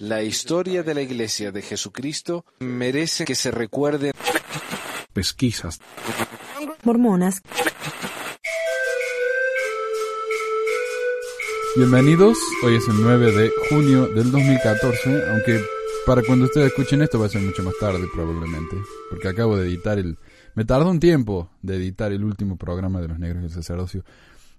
La historia de la Iglesia de Jesucristo merece que se recuerde. Pesquisas. Mormonas. Bienvenidos, hoy es el 9 de junio del 2014, aunque para cuando ustedes escuchen esto va a ser mucho más tarde probablemente, porque acabo de editar el... Me tardó un tiempo de editar el último programa de los negros del sacerdocio,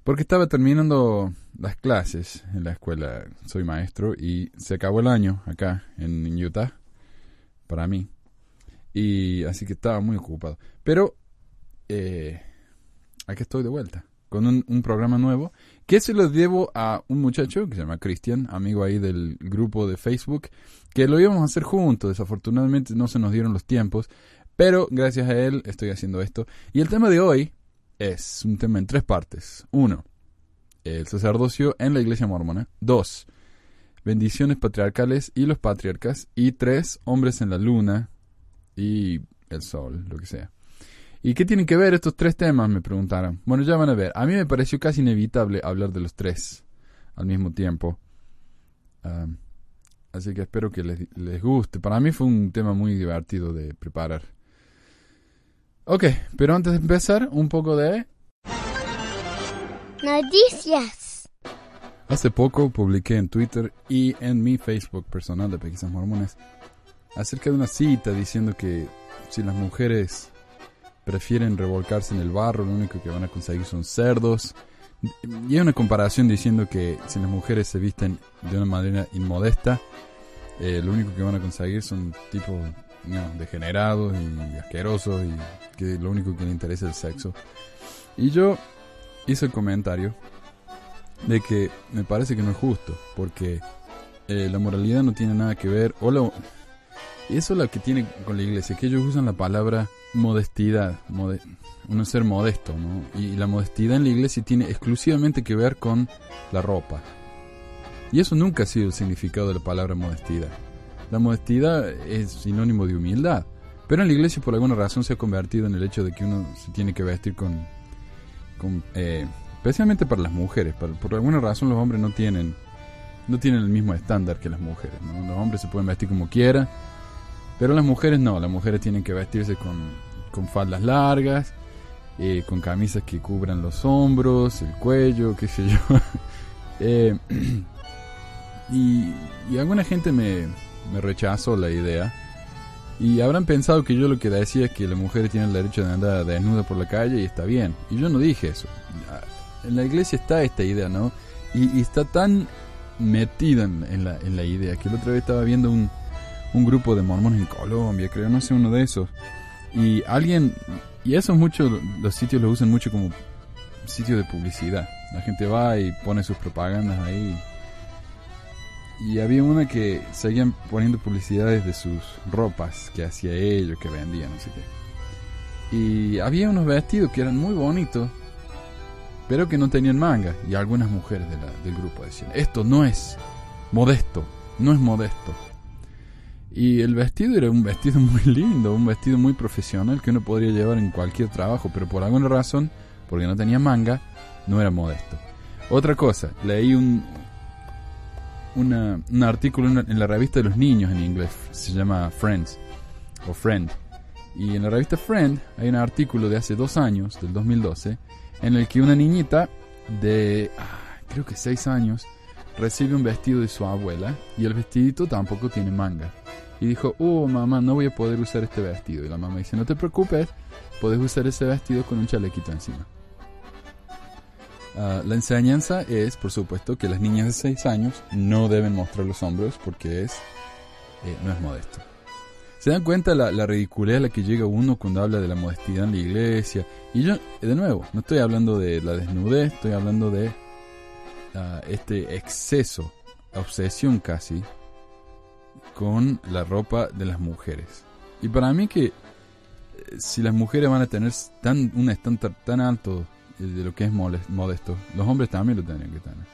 porque estaba terminando las clases en la escuela, soy maestro, y se acabó el año acá en Utah, para mí, y así que estaba muy ocupado. Pero eh, aquí estoy de vuelta, con un, programa nuevo que se lo debo a un muchacho que se llama Cristian, amigo ahí del grupo de Facebook, que lo íbamos a hacer juntos. Desafortunadamente no se nos dieron los tiempos, pero gracias a él estoy haciendo esto. Y el tema de hoy es un tema en tres partes. Uno, el sacerdocio en la iglesia mormona. Dos, bendiciones patriarcales y los patriarcas. Y tres, hombres en la luna y el sol, lo que sea. ¿Y qué tienen que ver estos tres temas? Me preguntaron. Bueno, ya van a ver. A mí me pareció casi inevitable hablar de los tres al mismo tiempo. Um, así que espero que les, guste. Para mí fue un tema muy divertido de preparar. Ok, pero antes de empezar, un poco de... Noticias. Hace poco publiqué en Twitter y en mi Facebook personal de Pequisas Mormones acerca de una cita diciendo que si las mujeres prefieren revolcarse en el barro, lo único que van a conseguir son cerdos. Y hay una comparación diciendo que si las mujeres se visten de una manera inmodesta, eh, lo único que van a conseguir son tipos no, degenerados y asquerosos y que lo único que les interesa es el sexo. Y yo hice el comentario de que me parece que no es justo, porque eh, la moralidad no tiene nada que ver, o y eso es lo que tiene con la iglesia, que ellos usan la palabra modestidad, mode, ser modesto, ¿no? Y la modestidad en la iglesia tiene exclusivamente que ver con la ropa. Y eso nunca ha sido el significado de la palabra modestidad. La modestidad es sinónimo de humildad. Pero en la iglesia por alguna razón se ha convertido en el hecho de que uno se tiene que vestir con... eh, especialmente para las mujeres. Por, alguna razón los hombres no tienen, no tienen el mismo estándar que las mujeres. Los hombres se pueden vestir como quieran. Pero las mujeres no. Las mujeres tienen que vestirse con, con faldas largas. Eh, con camisas que cubran los hombros, el cuello, qué sé yo. eh, y alguna gente me, me rechazó la idea. Y habrán pensado que yo lo que decía es que las mujeres tienen el derecho de andar desnuda por la calle y está bien. Y yo no dije eso. En la iglesia está esta idea, ¿no? Y, está tan metida en, en, la, en la idea que la otra vez estaba viendo un, un grupo de mormones en Colombia, creo, no sé, uno de esos. Y alguien, y eso mucho, los sitios lo usan mucho como sitio de publicidad. La gente va y pone sus propagandas ahí y había una que seguían poniendo publicidades de sus ropas que hacía ellos, que vendían, no sé qué. Y había unos vestidos que eran muy bonitos, pero que no tenían manga. Y algunas mujeres del grupo decían, esto no es modesto, no es modesto. Y el vestido era un vestido muy lindo, un vestido muy profesional que uno podría llevar en cualquier trabajo, pero por alguna razón, porque no tenía manga, no era modesto. Otra cosa, leí un, una, un artículo en, la revista de los niños en inglés, se llama Friends o Friend. Y en la revista Friend hay un artículo de hace dos años, del 2012, en el que una niñita de, ah, creo que seis años, recibe un vestido de su abuela y el vestidito tampoco tiene manga. Y dijo, oh mamá, no voy a poder usar este vestido. Y la mamá dice, no te preocupes, puedes usar ese vestido con un chalequito encima. Uh, la enseñanza es, por supuesto, que las niñas de 6 años no deben mostrar los hombros porque es eh, no es modesto. ¿Se dan cuenta la, la ridiculez a la que llega uno cuando habla de la modestidad en la iglesia? Y yo, de nuevo, no estoy hablando de la desnudez, estoy hablando de uh, este exceso, obsesión casi, con la ropa de las mujeres. Y para mí que si las mujeres van a tener tan un estándar tan alto de lo que es modesto. Los hombres también lo tendrían que tener.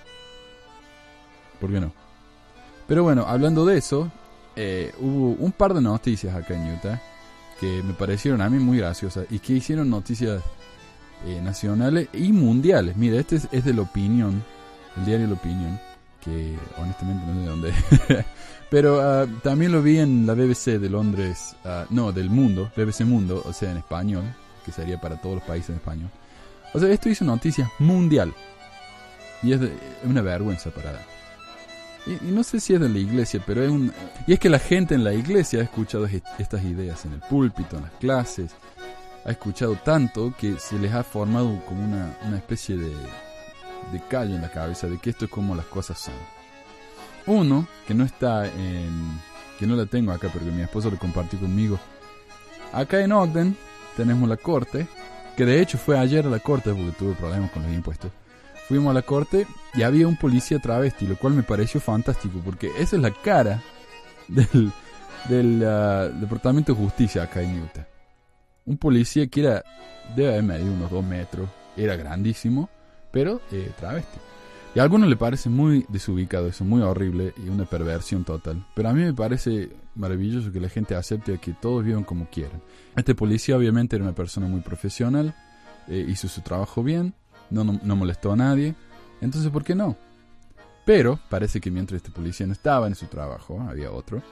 ¿Por qué no? Pero bueno, hablando de eso, eh, hubo un par de noticias acá en Utah que me parecieron a mí muy graciosas y que hicieron noticias eh, nacionales y mundiales. Mira, este es, es de la opinión, el diario La Opinión, que honestamente no sé de dónde. Pero ah, también lo vi en la BBC de Londres, ah, no, del mundo, BBC Mundo, o sea, en español, que sería para todos los países en español. O sea, esto hizo noticia mundial. Y es, de- una vergüenza para... Y, no sé si es de la iglesia, pero es un... Y es que la gente en la iglesia ha escuchado est- estas ideas en el púlpito, en las clases. Ha escuchado tanto que se les ha formado como una, una especie de, de callo en la cabeza de que esto es como las cosas son. Uno, que no está en... que no la tengo acá porque mi esposo lo compartió conmigo. Acá en Ogden tenemos la corte, que de hecho fue ayer a la corte porque tuve problemas con los impuestos. Fuimos a la corte y había un policía travesti, lo cual me pareció fantástico porque esa es la cara del, ah, Departamento de Justicia acá en Utah. Un policía que era, debe haber medido unos dos metros, era grandísimo, pero eh, travesti. Y a algunos le parece muy desubicado eso, muy horrible y una perversión total. Pero a mí me parece maravilloso que la gente acepte que todos vivan como quieran. Este policía obviamente era una persona muy profesional, eh, hizo su trabajo bien, no, no, no molestó a nadie, entonces ¿por qué no? Pero parece que mientras este policía no estaba en su trabajo, había otro,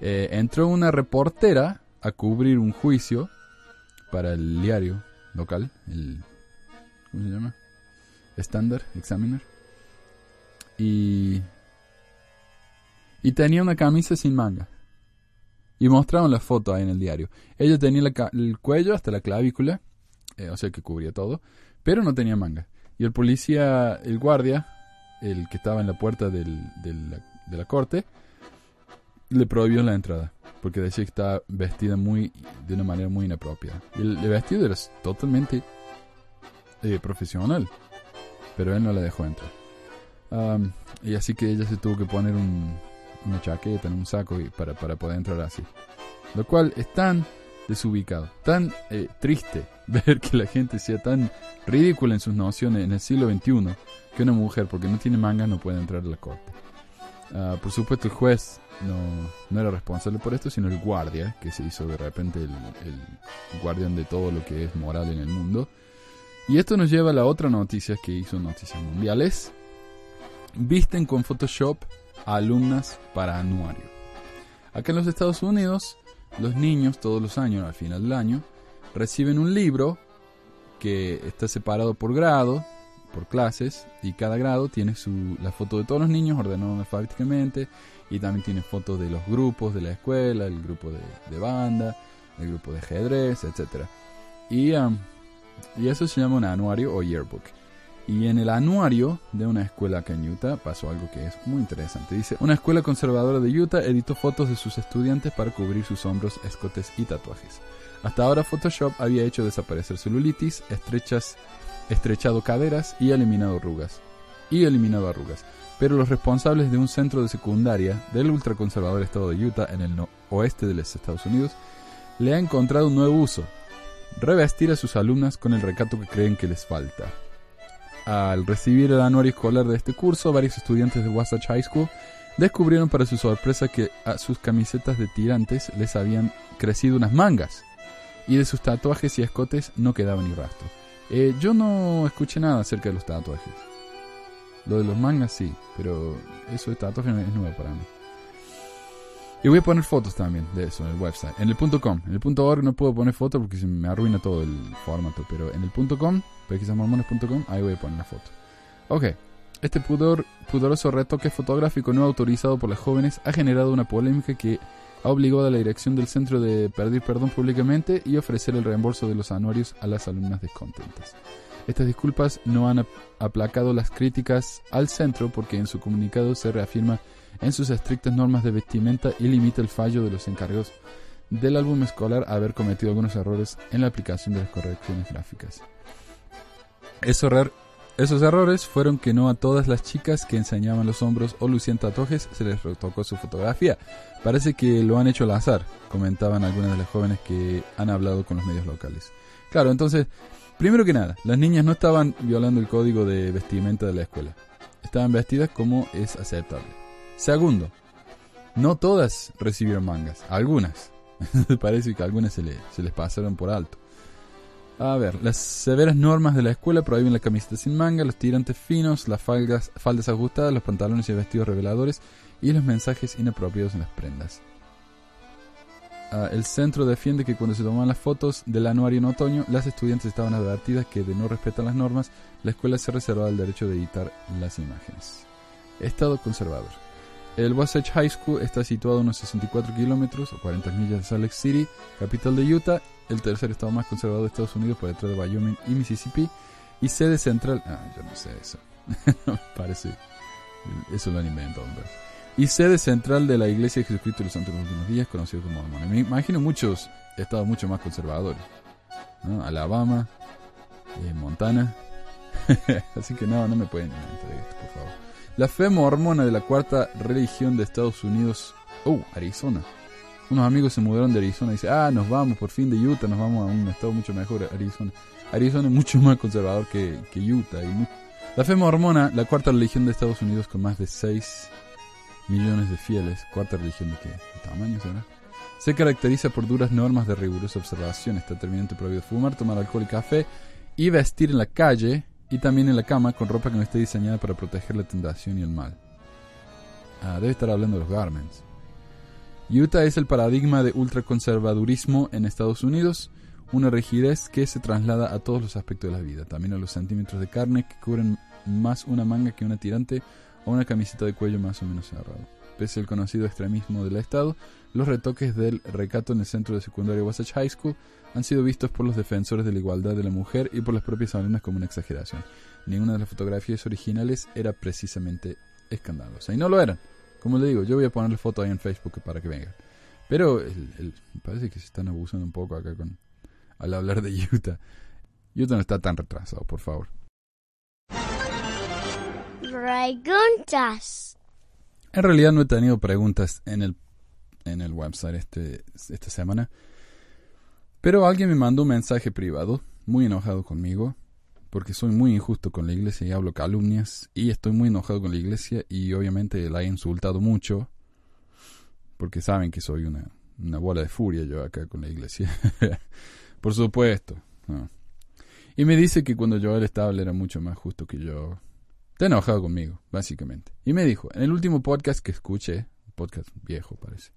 eh, entró una reportera a cubrir un juicio para el diario local, el... ¿Cómo se llama? Standard Examiner. Y... Y tenía una camisa sin manga. Y mostraron la foto ahí en el diario. Ella tenía la el cuello hasta la clavícula, eh, o sea que cubría todo, pero no tenía manga. Y el policía, el guardia, el que estaba en la puerta del- del- de la corte, le prohibió la entrada. Porque decía que estaba vestida muy de una manera muy inapropiada. El, el vestido era totalmente eh, profesional. Pero él no la dejó entrar. Am, y así que ella se tuvo que poner un- una chaqueta en un saco y- para, para poder entrar así. Lo cual es tan desubicado, tan eh, triste ver que la gente sea tan ridícula en sus nociones en el siglo XXI que una mujer, porque no tiene manga, no puede entrar a la corte. Ah, por supuesto, el juez no, no era responsable por esto, sino el guardia, que se hizo de repente el, el guardián de todo lo que es moral en el mundo. Y esto nos lleva a la otra noticia que hizo Noticias Mundiales. Visten con Photoshop a alumnas para anuario. Acá en los Estados Unidos, los niños todos los años, al final del año, reciben un libro que está separado por grado, por clases, y cada grado tiene su, la foto de todos los niños ordenado alfabéticamente, y también tiene fotos de los grupos de la escuela, el grupo de, de banda, el grupo de ajedrez, etc. Y, um, y eso se llama un anuario o yearbook. Y en el anuario de una escuela acá en Utah pasó algo que es muy interesante. Dice, una escuela conservadora de Utah editó fotos de sus estudiantes para cubrir sus hombros, escotes y tatuajes. Hasta ahora Photoshop había hecho desaparecer celulitis, estrechas, estrechado caderas y eliminado arrugas. Y eliminado arrugas. Pero los responsables de un centro de secundaria del ultraconservador estado de Utah en el oeste de los Estados Unidos le ha encontrado un nuevo uso. Revestir a sus alumnas con el recato que creen que les falta. Al recibir el anuario escolar de este curso, varios estudiantes de Wasatch High School descubrieron para su sorpresa que a sus camisetas de tirantes les habían crecido unas mangas y de sus tatuajes y escotes no quedaba ni rastro. Eh, yo no escuché nada acerca de los tatuajes. Lo de los mangas sí, pero eso de tatuajes es nuevo para mí. Y voy a poner fotos también de eso en el website. En el .com. En el .org no puedo poner fotos porque se me arruina todo el formato. Pero en el .com, pesquisamormones.com, ahí voy a poner la foto. Ok. Este pudor, pudoroso retoque fotográfico no autorizado por las jóvenes ha generado una polémica que ha obligado a la dirección del centro de pedir perdón públicamente y ofrecer el reembolso de los anuarios a las alumnas descontentas. Estas disculpas no han ap- aplacado las críticas al centro porque en su comunicado se reafirma en sus estrictas normas de vestimenta y limita el fallo de los encargos del álbum escolar a haber cometido algunos errores en la aplicación de las correcciones gráficas. Esos, error- esos errores fueron que no a todas las chicas que enseñaban los hombros o lucían tatuajes se les retocó su fotografía. Parece que lo han hecho al azar, comentaban algunas de las jóvenes que han hablado con los medios locales. Claro, entonces, primero que nada, las niñas no estaban violando el código de vestimenta de la escuela. Estaban vestidas como es aceptable. Segundo, no todas recibieron mangas, algunas. Parece que algunas se, le- se les pasaron por alto. A ver, las severas normas de la escuela prohíben la camiseta sin manga, los tirantes finos, las faldas, faldas ajustadas, los pantalones y vestidos reveladores y los mensajes inapropiados en las prendas. Ah, el centro defiende que cuando se toman las fotos del anuario en otoño, las estudiantes estaban advertidas que de no respetar las normas, la escuela se reservaba el derecho de editar las imágenes. Estado conservador. El Wasatch High School está situado a unos 64 kilómetros o 40 millas de Salt Lake City, capital de Utah, el tercer estado más conservador de Estados Unidos por detrás de Wyoming y Mississippi, y sede central. Ah, yo no sé eso. Parece. Eso lo inventado, hombre. Y sede central de la Iglesia de Jesucristo de los Santos de los Últimos Días, conocido como Mormon. Me imagino muchos estados mucho más conservadores. Alabama, eh, Montana. Así que no, no me pueden inventar esto, por favor. La fe mormona de la cuarta religión de Estados Unidos. Oh, Arizona. Unos amigos se mudaron de Arizona y dicen, ah, nos vamos por fin de Utah, nos vamos a un estado mucho mejor, Arizona. Arizona es mucho más conservador que, que Utah. Y la fe mormona, la cuarta religión de Estados Unidos con más de 6 millones de fieles, cuarta religión de qué ¿De tamaño será? Se caracteriza por duras normas de rigurosa observación. Está terminante prohibido fumar, tomar alcohol y café y vestir en la calle y también en la cama con ropa que no esté diseñada para proteger la tentación y el mal. Ah, debe estar hablando de los garments. Utah es el paradigma de ultraconservadurismo en Estados Unidos, una rigidez que se traslada a todos los aspectos de la vida, también a los centímetros de carne que cubren más una manga que una tirante o una camiseta de cuello más o menos cerrado. Pese al conocido extremismo del Estado, los retoques del recato en el centro de secundaria Wasatch High School han sido vistos por los defensores de la igualdad de la mujer y por las propias alumnas como una exageración. Ninguna de las fotografías originales era precisamente escandalosa. Y no lo eran. Como le digo, yo voy a ponerle foto ahí en Facebook para que vengan. Pero el, parece que se están abusando un poco acá con al hablar de Utah. Utah no está tan retrasado, por favor. Preguntas. En realidad no he tenido preguntas en el, en el website este, esta semana. Pero alguien me mandó un mensaje privado, muy enojado conmigo, porque soy muy injusto con la iglesia y hablo calumnias y estoy muy enojado con la iglesia y obviamente la he insultado mucho porque saben que soy una, una bola de furia yo acá con la iglesia. Por supuesto. Y me dice que cuando Joel estaba era mucho más justo que yo. Está enojado conmigo, básicamente. Y me dijo, en el último podcast que escuché, podcast viejo parece,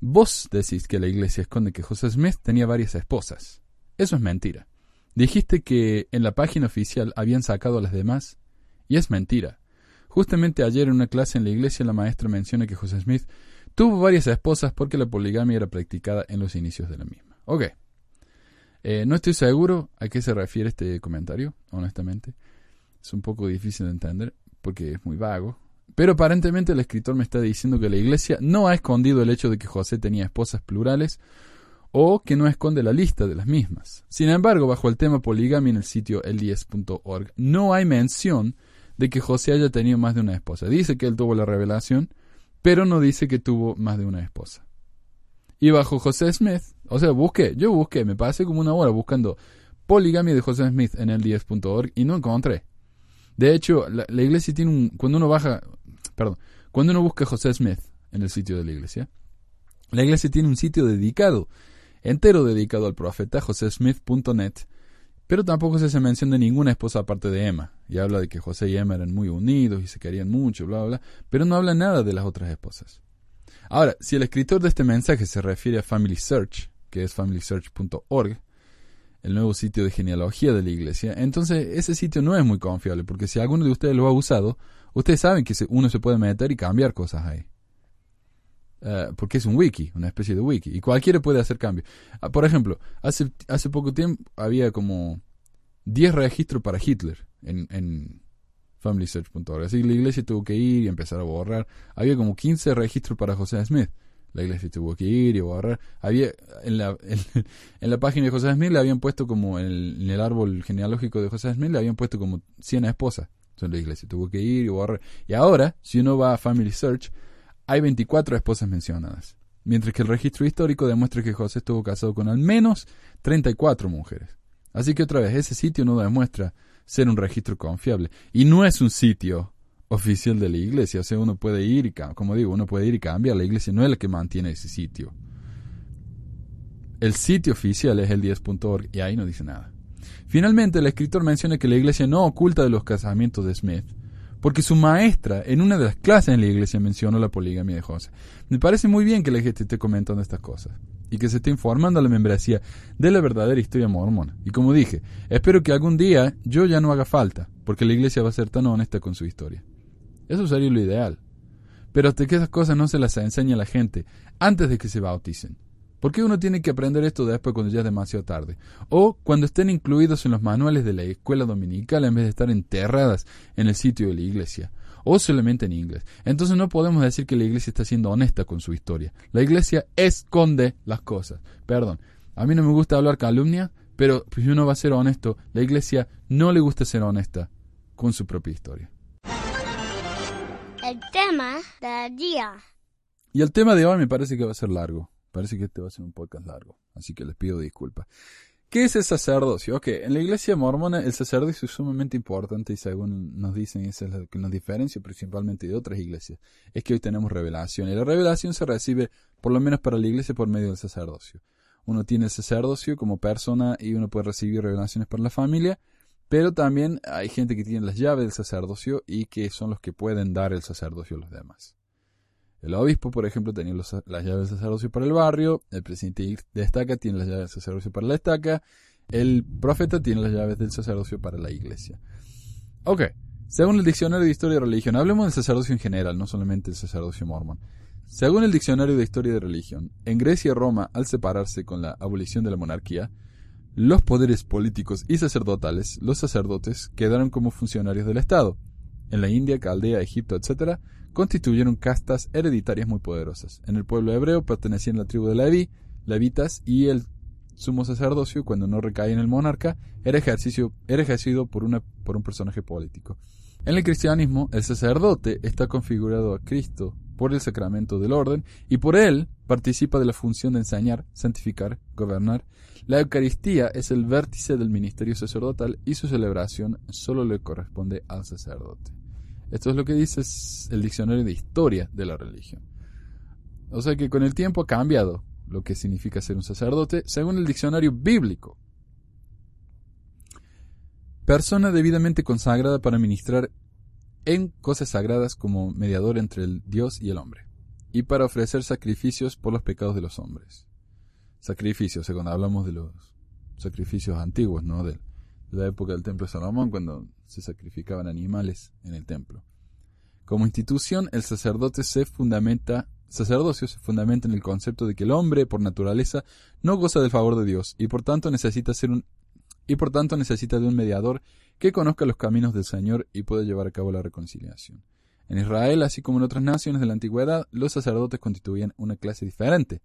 vos decís que la iglesia esconde que José Smith tenía varias esposas. Eso es mentira. Dijiste que en la página oficial habían sacado a las demás, y es mentira. Justamente ayer en una clase en la iglesia la maestra menciona que José Smith tuvo varias esposas porque la poligamia era practicada en los inicios de la misma. Ok. Eh, no estoy seguro a qué se refiere este comentario, honestamente. Es un poco difícil de entender porque es muy vago. Pero aparentemente el escritor me está diciendo que la iglesia no ha escondido el hecho de que José tenía esposas plurales o que no esconde la lista de las mismas. Sin embargo, bajo el tema poligamia en el sitio el10.org, no hay mención de que José haya tenido más de una esposa. Dice que él tuvo la revelación, pero no dice que tuvo más de una esposa. Y bajo José Smith, o sea, busqué, yo busqué, me pasé como una hora buscando poligamia de José Smith en el 10.org y no encontré. De hecho, la, la, iglesia tiene un, cuando uno baja, perdón, cuando uno busca José Smith en el sitio de la iglesia, la iglesia tiene un sitio dedicado entero dedicado al profeta josesmith.net, pero tampoco se hace mención de ninguna esposa aparte de Emma, y habla de que José y Emma eran muy unidos y se querían mucho, bla, bla, bla, pero no habla nada de las otras esposas. Ahora, si el escritor de este mensaje se refiere a Family Search, que es familysearch.org, el nuevo sitio de genealogía de la iglesia, entonces ese sitio no es muy confiable, porque si alguno de ustedes lo ha usado, ustedes saben que uno se puede meter y cambiar cosas ahí. Eh, porque es un wiki, una especie de wiki, y cualquiera puede hacer cambios. Ah, por ejemplo, hace, hace poco tiempo había como 10 registros para Hitler en, en familysearch.org. Así que la iglesia tuvo que ir y empezar a borrar. Había como 15 registros para José Smith. La iglesia tuvo que ir y borrar. Había en la, en, la página de José Smith le habían puesto como en el, en el, árbol genealógico de José Smith le habían puesto como 100 esposas. Entonces la iglesia tuvo que ir y borrar. Y ahora, si uno va a Family Search, hay 24 esposas mencionadas, mientras que el registro histórico demuestra que José estuvo casado con al menos 34 mujeres. Así que otra vez, ese sitio no demuestra ser un registro confiable. Y no es un sitio oficial de la iglesia. O sea, uno puede ir y, como digo, uno puede ir y cambiar. La iglesia no es la que mantiene ese sitio. El sitio oficial es el 10.org y ahí no dice nada. Finalmente, el escritor menciona que la iglesia no oculta de los casamientos de Smith, porque su maestra en una de las clases en la iglesia mencionó la poligamia de José. Me parece muy bien que la gente esté comentando estas cosas y que se esté informando a la membresía de la verdadera historia mormona. Y como dije, espero que algún día yo ya no haga falta, porque la iglesia va a ser tan honesta con su historia. Eso sería lo ideal. Pero hasta que esas cosas no se las enseñe a la gente antes de que se bauticen. ¿Por qué uno tiene que aprender esto después cuando ya es demasiado tarde? O cuando estén incluidos en los manuales de la escuela dominical en vez de estar enterradas en el sitio de la iglesia. O solamente en inglés. Entonces no podemos decir que la iglesia está siendo honesta con su historia. La iglesia esconde las cosas. Perdón. A mí no me gusta hablar calumnia, pero si uno va a ser honesto, la iglesia no le gusta ser honesta con su propia historia. El tema del día. Y el tema de hoy me parece que va a ser largo. Parece que este va a ser un podcast largo, así que les pido disculpas. ¿Qué es el sacerdocio? Ok, en la iglesia mormona el sacerdocio es sumamente importante y según nos dicen, es lo que nos diferencia principalmente de otras iglesias, es que hoy tenemos revelación y la revelación se recibe, por lo menos para la iglesia, por medio del sacerdocio. Uno tiene el sacerdocio como persona y uno puede recibir revelaciones para la familia, pero también hay gente que tiene las llaves del sacerdocio y que son los que pueden dar el sacerdocio a los demás. El obispo, por ejemplo, tenía las llaves del sacerdocio para el barrio, el presidente de estaca tiene las llaves del sacerdocio para la estaca, el profeta tiene las llaves del sacerdocio para la iglesia. Ok, según el diccionario de historia de religión, hablemos del sacerdocio en general, no solamente el sacerdocio mormón. Según el diccionario de historia de religión, en Grecia y Roma, al separarse con la abolición de la monarquía, los poderes políticos y sacerdotales, los sacerdotes, quedaron como funcionarios del Estado. En la India, Caldea, Egipto, etc., constituyeron castas hereditarias muy poderosas. En el pueblo hebreo pertenecían la tribu de Levi, levitas, y el sumo sacerdocio, cuando no recae en el monarca, era, ejercicio, era ejercido por, una, por un personaje político. En el cristianismo, el sacerdote está configurado a Cristo por el sacramento del orden y por él participa de la función de enseñar, santificar, gobernar. La Eucaristía es el vértice del ministerio sacerdotal y su celebración solo le corresponde al sacerdote. Esto es lo que dice el diccionario de historia de la religión. O sea que con el tiempo ha cambiado lo que significa ser un sacerdote según el diccionario bíblico. Persona debidamente consagrada para ministrar en cosas sagradas como mediador entre el Dios y el hombre, y para ofrecer sacrificios por los pecados de los hombres. Sacrificios, cuando hablamos de los sacrificios antiguos, ¿no? De, la época del templo de Salomón, cuando se sacrificaban animales en el templo. Como institución, el sacerdote se fundamenta, sacerdocio se fundamenta en el concepto de que el hombre, por naturaleza, no goza del favor de Dios y por tanto necesita ser un y por tanto necesita de un mediador que conozca los caminos del Señor y pueda llevar a cabo la reconciliación. En Israel, así como en otras naciones de la antigüedad, los sacerdotes constituían una clase diferente.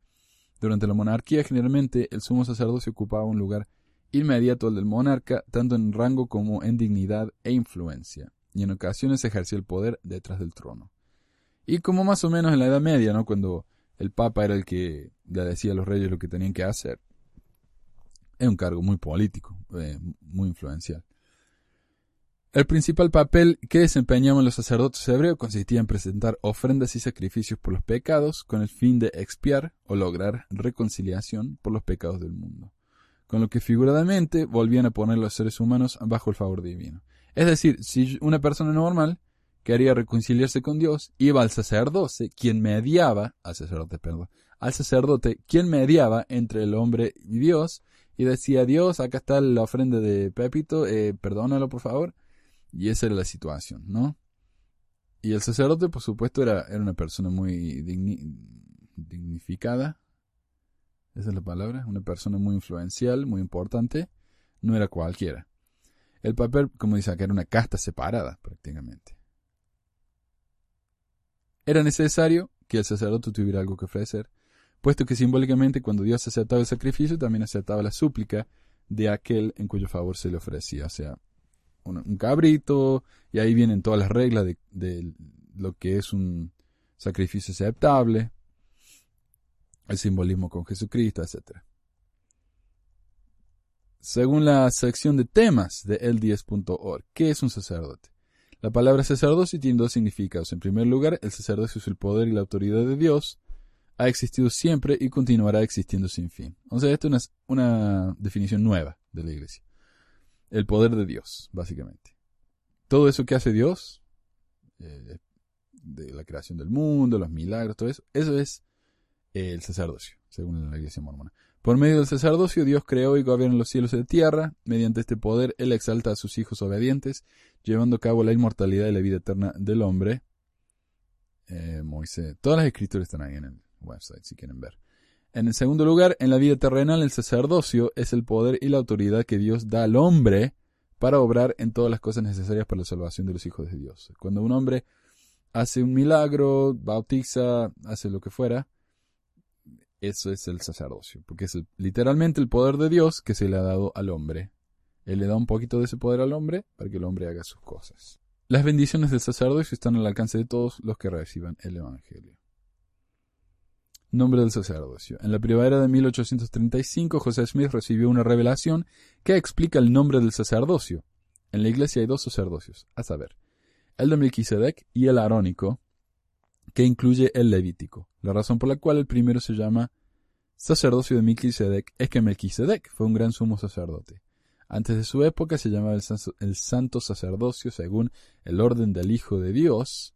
Durante la monarquía, generalmente, el sumo sacerdocio ocupaba un lugar inmediato al del monarca, tanto en rango como en dignidad e influencia, y en ocasiones ejercía el poder detrás del trono. Y como más o menos en la Edad Media, ¿no? cuando el Papa era el que le decía a los reyes lo que tenían que hacer. Es un cargo muy político, eh, muy influencial. El principal papel que desempeñaban los sacerdotes hebreos consistía en presentar ofrendas y sacrificios por los pecados con el fin de expiar o lograr reconciliación por los pecados del mundo con lo que figuradamente volvían a poner los seres humanos bajo el favor divino. Es decir, si una persona normal quería reconciliarse con Dios, iba al sacerdote, quien mediaba, al sacerdote, perdón, al sacerdote, quien mediaba entre el hombre y Dios, y decía, Dios, acá está la ofrenda de Pepito, eh, perdónalo por favor. Y esa era la situación, ¿no? Y el sacerdote, por supuesto, era, era una persona muy dignificada, esa es la palabra, una persona muy influencial, muy importante, no era cualquiera. El papel, como dice acá, era una casta separada prácticamente. Era necesario que el sacerdote tuviera algo que ofrecer, puesto que simbólicamente cuando Dios aceptaba el sacrificio, también aceptaba la súplica de aquel en cuyo favor se le ofrecía, o sea, un, cabrito, y ahí vienen todas las reglas de, de lo que es un sacrificio aceptable, el simbolismo con Jesucristo, etc. Según la sección de temas de el10.org, ¿qué es un sacerdote? La palabra sacerdocio tiene dos significados. En primer lugar, el sacerdocio es el poder y la autoridad de Dios. Ha existido siempre y continuará existiendo sin fin. O sea, esto es una, definición nueva de la iglesia. el poder de Dios, básicamente. Todo eso que hace Dios, eh, de la creación del mundo, los milagros, todo eso, eso es el sacerdocio, según la iglesia mormona. Por medio del sacerdocio, Dios creó y gobierna los cielos y la tierra. Mediante este poder, Él exalta a sus hijos obedientes, llevando a cabo la inmortalidad y la vida eterna del hombre. Eh, Moisés. Todas las escrituras están ahí en el website, si quieren ver. En el segundo lugar, en la vida terrenal, el sacerdocio es el poder y la autoridad que Dios da al hombre para obrar en todas las cosas necesarias para la salvación de los hijos de Dios. Cuando un hombre hace un milagro, bautiza, hace lo que fuera, eso es el sacerdocio, porque es literalmente el poder de Dios que se le ha dado al hombre. Él le da un poquito de ese poder al hombre para que el hombre haga sus cosas. Las bendiciones del sacerdocio están al alcance de todos los que reciban el Evangelio. Nombre del sacerdocio. En la primavera de 1835, José Smith recibió una revelación que explica el nombre del sacerdocio. En la iglesia hay dos sacerdocios, a saber, el de Melquisedec y el arónico, que incluye el levítico. La razón por la cual el primero se llama sacerdocio de Melquisedec es que Melquisedec fue un gran sumo sacerdote. Antes de su época se llamaba el, santo sacerdocio según el orden del Hijo de Dios,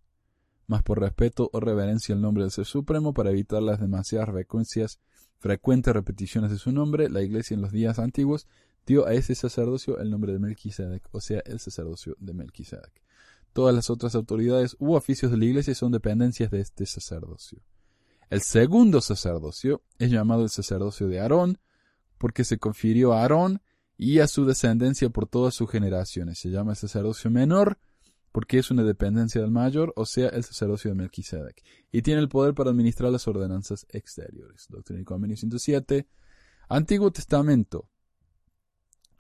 más por respeto o reverencia al nombre del Ser Supremo para evitar las demasiadas frecuencias, frecuentes repeticiones de su nombre, la Iglesia en los días antiguos dio a ese sacerdocio el nombre de Melquisedec, o sea, el sacerdocio de Melquisedec. Todas las otras autoridades u oficios de la iglesia son dependencias de este sacerdocio. El segundo sacerdocio es llamado el sacerdocio de Aarón, porque se confirió a Aarón y a su descendencia por todas sus generaciones. Se llama el sacerdocio menor, porque es una dependencia del mayor, o sea, el sacerdocio de Melquisedec, y tiene el poder para administrar las ordenanzas exteriores. Doctrina y Convenio 107. Antiguo Testamento.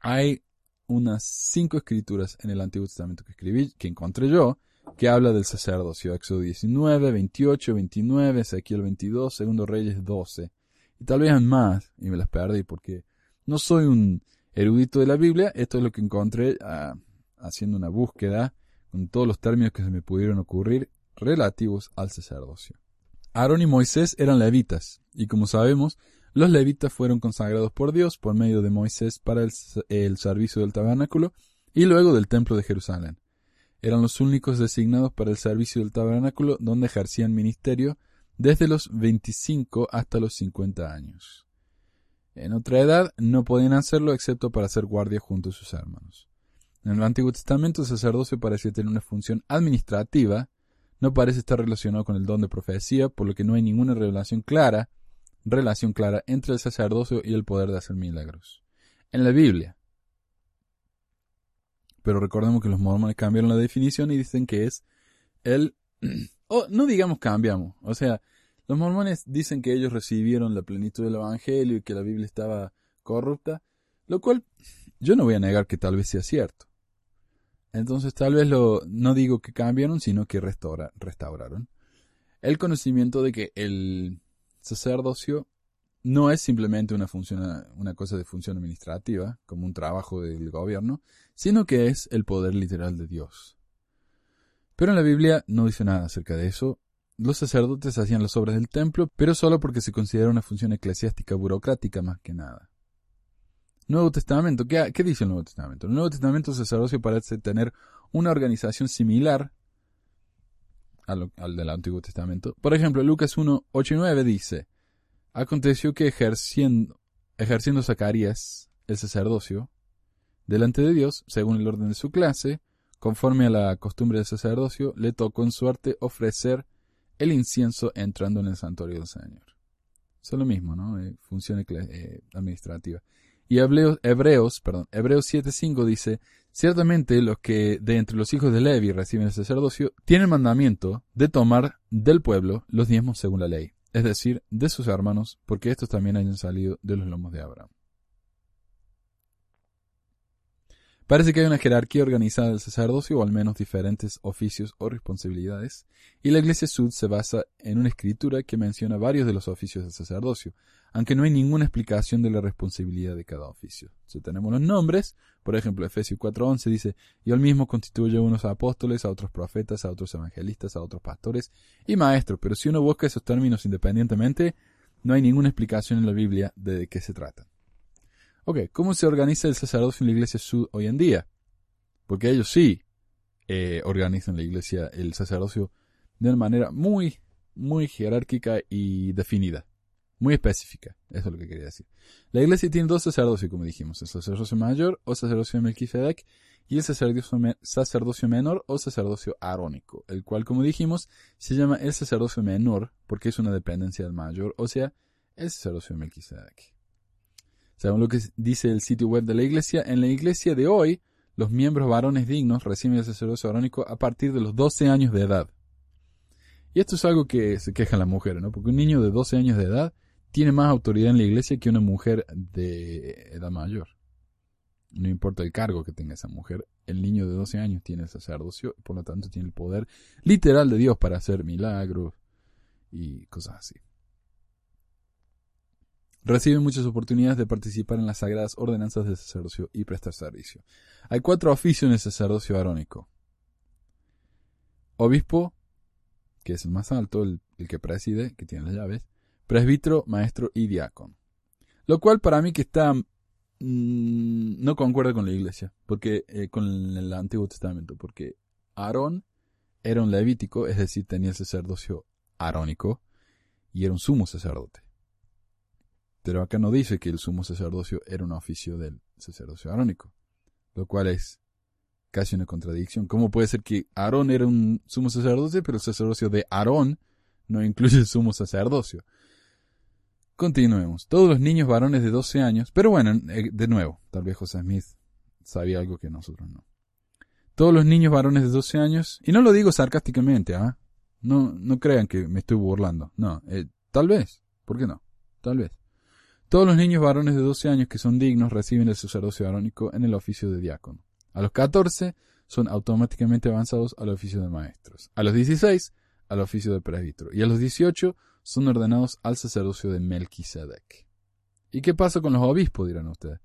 Hay unas cinco escrituras en el Antiguo Testamento que escribí, que encontré yo, que habla del sacerdocio. Éxodo 19, 28, 29, Ezequiel 22, Segundo Reyes 12. Y tal vez más, y me las perdí porque no soy un erudito de la Biblia. Esto es lo que encontré ah, haciendo una búsqueda con todos los términos que se me pudieron ocurrir relativos al sacerdocio. Aarón y Moisés eran levitas, y como sabemos, los levitas fueron consagrados por Dios por medio de Moisés para el, servicio del tabernáculo y luego del templo de Jerusalén. Eran los únicos designados para el servicio del tabernáculo donde ejercían ministerio desde los 25 hasta los 50 años. En otra edad no podían hacerlo excepto para hacer guardia junto a sus hermanos. En el Antiguo Testamento el sacerdocio parecía tener una función administrativa, no parece estar relacionado con el don de profecía, por lo que no hay ninguna revelación clara relación clara entre el sacerdocio y el poder de hacer milagros. En la Biblia. Pero recordemos que los mormones cambiaron la definición y dicen que es el... O no digamos cambiamos. O sea, los mormones dicen que ellos recibieron la plenitud del Evangelio y que la Biblia estaba corrupta, lo cual yo no voy a negar que tal vez sea cierto. Entonces tal vez lo, no digo que cambiaron, sino que restauraron el conocimiento de que el sacerdocio no es simplemente una función, una cosa de función administrativa, como un trabajo del gobierno, sino que es el poder literal de Dios. Pero en la Biblia no dice nada acerca de eso. Los sacerdotes hacían las obras del templo, pero solo porque se considera una función eclesiástica burocrática más que nada. Nuevo Testamento, ¿qué, qué dice el Nuevo Testamento? El Nuevo Testamento sacerdocio parece tener una organización similar al, del Antiguo Testamento. Por ejemplo, Lucas 1, 8 y 9 dice, Aconteció que ejerciendo, Zacarías el sacerdocio, delante de Dios, según el orden de su clase, conforme a la costumbre del sacerdocio, le tocó en suerte ofrecer el incienso entrando en el santuario del Señor. Eso es lo mismo, ¿no? Eh, función eh, administrativa. Y Hebreos, Hebreos, perdón, Hebreos 7.5 dice, Ciertamente los que de entre los hijos de Levi reciben el sacerdocio tienen mandamiento de tomar del pueblo los diezmos según la ley, es decir, de sus hermanos, porque estos también hayan salido de los lomos de Abraham. Parece que hay una jerarquía organizada del sacerdocio, o al menos diferentes oficios o responsabilidades, y la Iglesia Sud se basa en una escritura que menciona varios de los oficios del sacerdocio, aunque no hay ninguna explicación de la responsabilidad de cada oficio. Si tenemos los nombres, por ejemplo, Efesios 4.11 dice, y él mismo constituye a unos apóstoles, a otros profetas, a otros evangelistas, a otros pastores y maestros, pero si uno busca esos términos independientemente, no hay ninguna explicación en la Biblia de qué se trata. Ok, ¿cómo se organiza el sacerdocio en la iglesia sud hoy en día? Porque ellos sí eh, organizan la iglesia, el sacerdocio, de una manera muy, muy jerárquica y definida. Muy específica. Eso es lo que quería decir. La iglesia tiene dos sacerdocios, como dijimos. El sacerdocio mayor o sacerdocio de Melquisedec y el sacerdocio, me- sacerdocio menor o sacerdocio arónico, el cual, como dijimos, se llama el sacerdocio menor porque es una dependencia del mayor, o sea, el sacerdocio de Melquisedec. Según lo que dice el sitio web de la iglesia, en la iglesia de hoy, los miembros varones dignos reciben el sacerdocio arónico a partir de los 12 años de edad. Y esto es algo que se quejan las mujeres, ¿no? Porque un niño de 12 años de edad tiene más autoridad en la iglesia que una mujer de edad mayor. No importa el cargo que tenga esa mujer, el niño de 12 años tiene el sacerdocio y por lo tanto tiene el poder literal de Dios para hacer milagros y cosas así. Recibe muchas oportunidades de participar en las sagradas ordenanzas del sacerdocio y prestar servicio. Hay cuatro oficios en el sacerdocio arónico. Obispo, que es el más alto, el, el que preside, que tiene las llaves. Presbítero, maestro y diácono. Lo cual para mí que está mm, no concuerda con la iglesia, porque eh, con el Antiguo Testamento, porque Aarón era un levítico, es decir, tenía el sacerdocio arónico y era un sumo sacerdote. Pero acá no dice que el sumo sacerdocio era un oficio del sacerdocio arónico, lo cual es casi una contradicción. ¿Cómo puede ser que Aarón era un sumo sacerdote, pero el sacerdocio de Aarón no incluye el sumo sacerdocio? Continuemos. Todos los niños varones de 12 años, pero bueno, eh, de nuevo, tal vez José Smith sabía algo que nosotros no. Todos los niños varones de 12 años, y no lo digo sarcásticamente, ¿ah? No, no crean que me estoy burlando. No, eh, tal vez. ¿Por qué no? Tal vez. Todos los niños varones de 12 años que son dignos reciben el sacerdocio arónico en el oficio de diácono. A los 14 son automáticamente avanzados al oficio de maestros. A los 16 al oficio de presbítero. Y a los 18 son ordenados al sacerdocio de Melquisedec. ¿Y qué pasa con los obispos? dirán ustedes.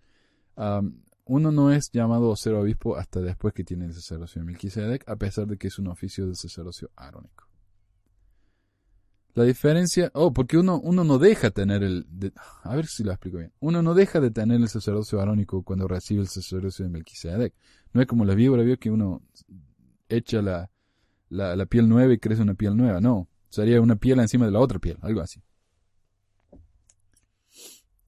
Uno no es llamado a ser obispo hasta después que tiene el sacerdocio de Melquisedec, a pesar de que es un oficio del sacerdocio arónico. La diferencia, oh, porque uno, uno no deja tener el, a ver si lo explico bien, uno no deja de tener el sacerdocio arónico cuando recibe el sacerdocio de Melquisedec. No es como la víbora vio que uno echa la, la, la piel nueva y crece una piel nueva, no, sería una piel encima de la otra piel, algo así.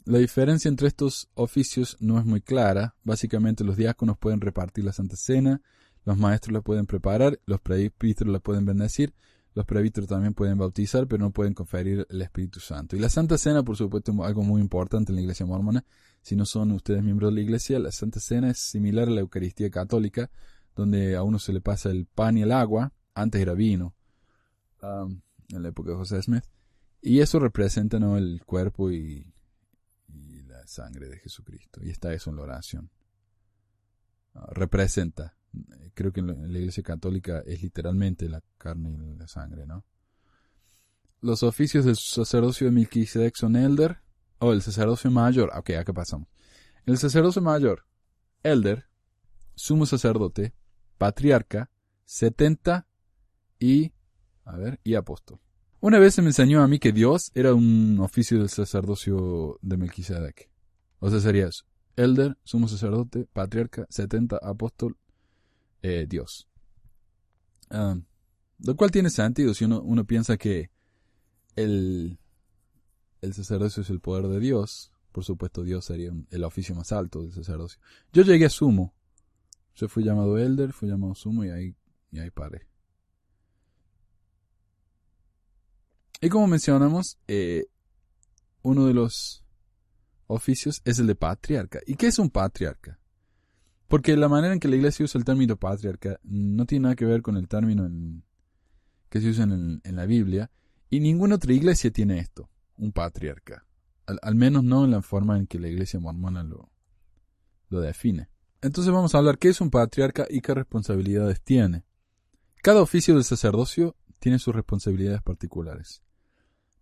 La diferencia entre estos oficios no es muy clara. Básicamente los diáconos pueden repartir la Santa Cena, los maestros la pueden preparar, los presbíteros la pueden bendecir, los presbíteros también pueden bautizar, pero no pueden conferir el Espíritu Santo. Y la Santa Cena, por supuesto, es algo muy importante en la Iglesia mormona. Si no son ustedes miembros de la Iglesia, la Santa Cena es similar a la Eucaristía católica, donde a uno se le pasa el pan y el agua. Antes era vino, um, en la época de José Smith. Y eso representa ¿no? el cuerpo y, la sangre de Jesucristo. Y está eso en la oración. Uh, representa creo que en la iglesia católica es literalmente la carne y la sangre, ¿no? Los oficios del sacerdocio de Melquisedec son elder, o el sacerdocio mayor, ok, acá pasamos. El sacerdocio mayor, elder, sumo sacerdote, patriarca, setenta y, a ver, y apóstol. Una vez se me enseñó a mí que Dios era un oficio del sacerdocio de Melquisedec. O sea, sería. Elder, sumo sacerdote, patriarca, setenta, apóstol, eh, Dios. Uh, lo cual tiene sentido si uno, uno piensa que el, el, sacerdocio es el poder de Dios. Por supuesto, Dios sería el oficio más alto del sacerdocio. Yo llegué a sumo. Yo fui llamado elder, fui llamado sumo y ahí, y ahí paré. Y como mencionamos, eh, uno de los oficios es el de patriarca. ¿Y qué es un patriarca? Porque la manera en que la iglesia usa el término patriarca no tiene nada que ver con el término en, que se usa en, la Biblia. Y ninguna otra iglesia tiene esto, un patriarca. Al, al, menos no en la forma en que la iglesia mormona lo, lo define. Entonces vamos a hablar qué es un patriarca y qué responsabilidades tiene. Cada oficio del sacerdocio tiene sus responsabilidades particulares.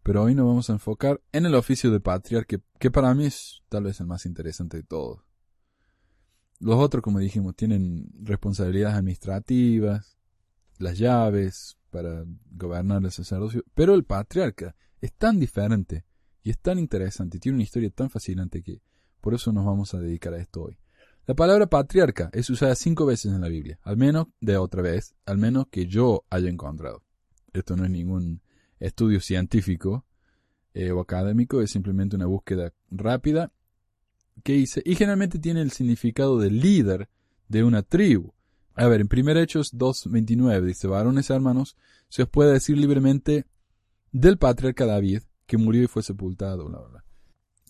Pero hoy nos vamos a enfocar en el oficio de patriarca, que, que para mí es tal vez el más interesante de todos. Los otros, como dijimos, tienen responsabilidades administrativas, las llaves para gobernar el sacerdocio, pero el patriarca es tan diferente y es tan interesante y tiene una historia tan fascinante que Por eso nos vamos a dedicar a esto hoy. La palabra patriarca es usada cinco veces en la Biblia, al menos de otra vez, al menos que yo haya encontrado. Esto no es ningún estudio científico eh, o académico, es simplemente una búsqueda rápida que hice y generalmente tiene el significado de líder de una tribu. A ver, en 1 Hechos 2.29 dice, varones hermanos, se os puede decir libremente del patriarca David, que murió y fue sepultado.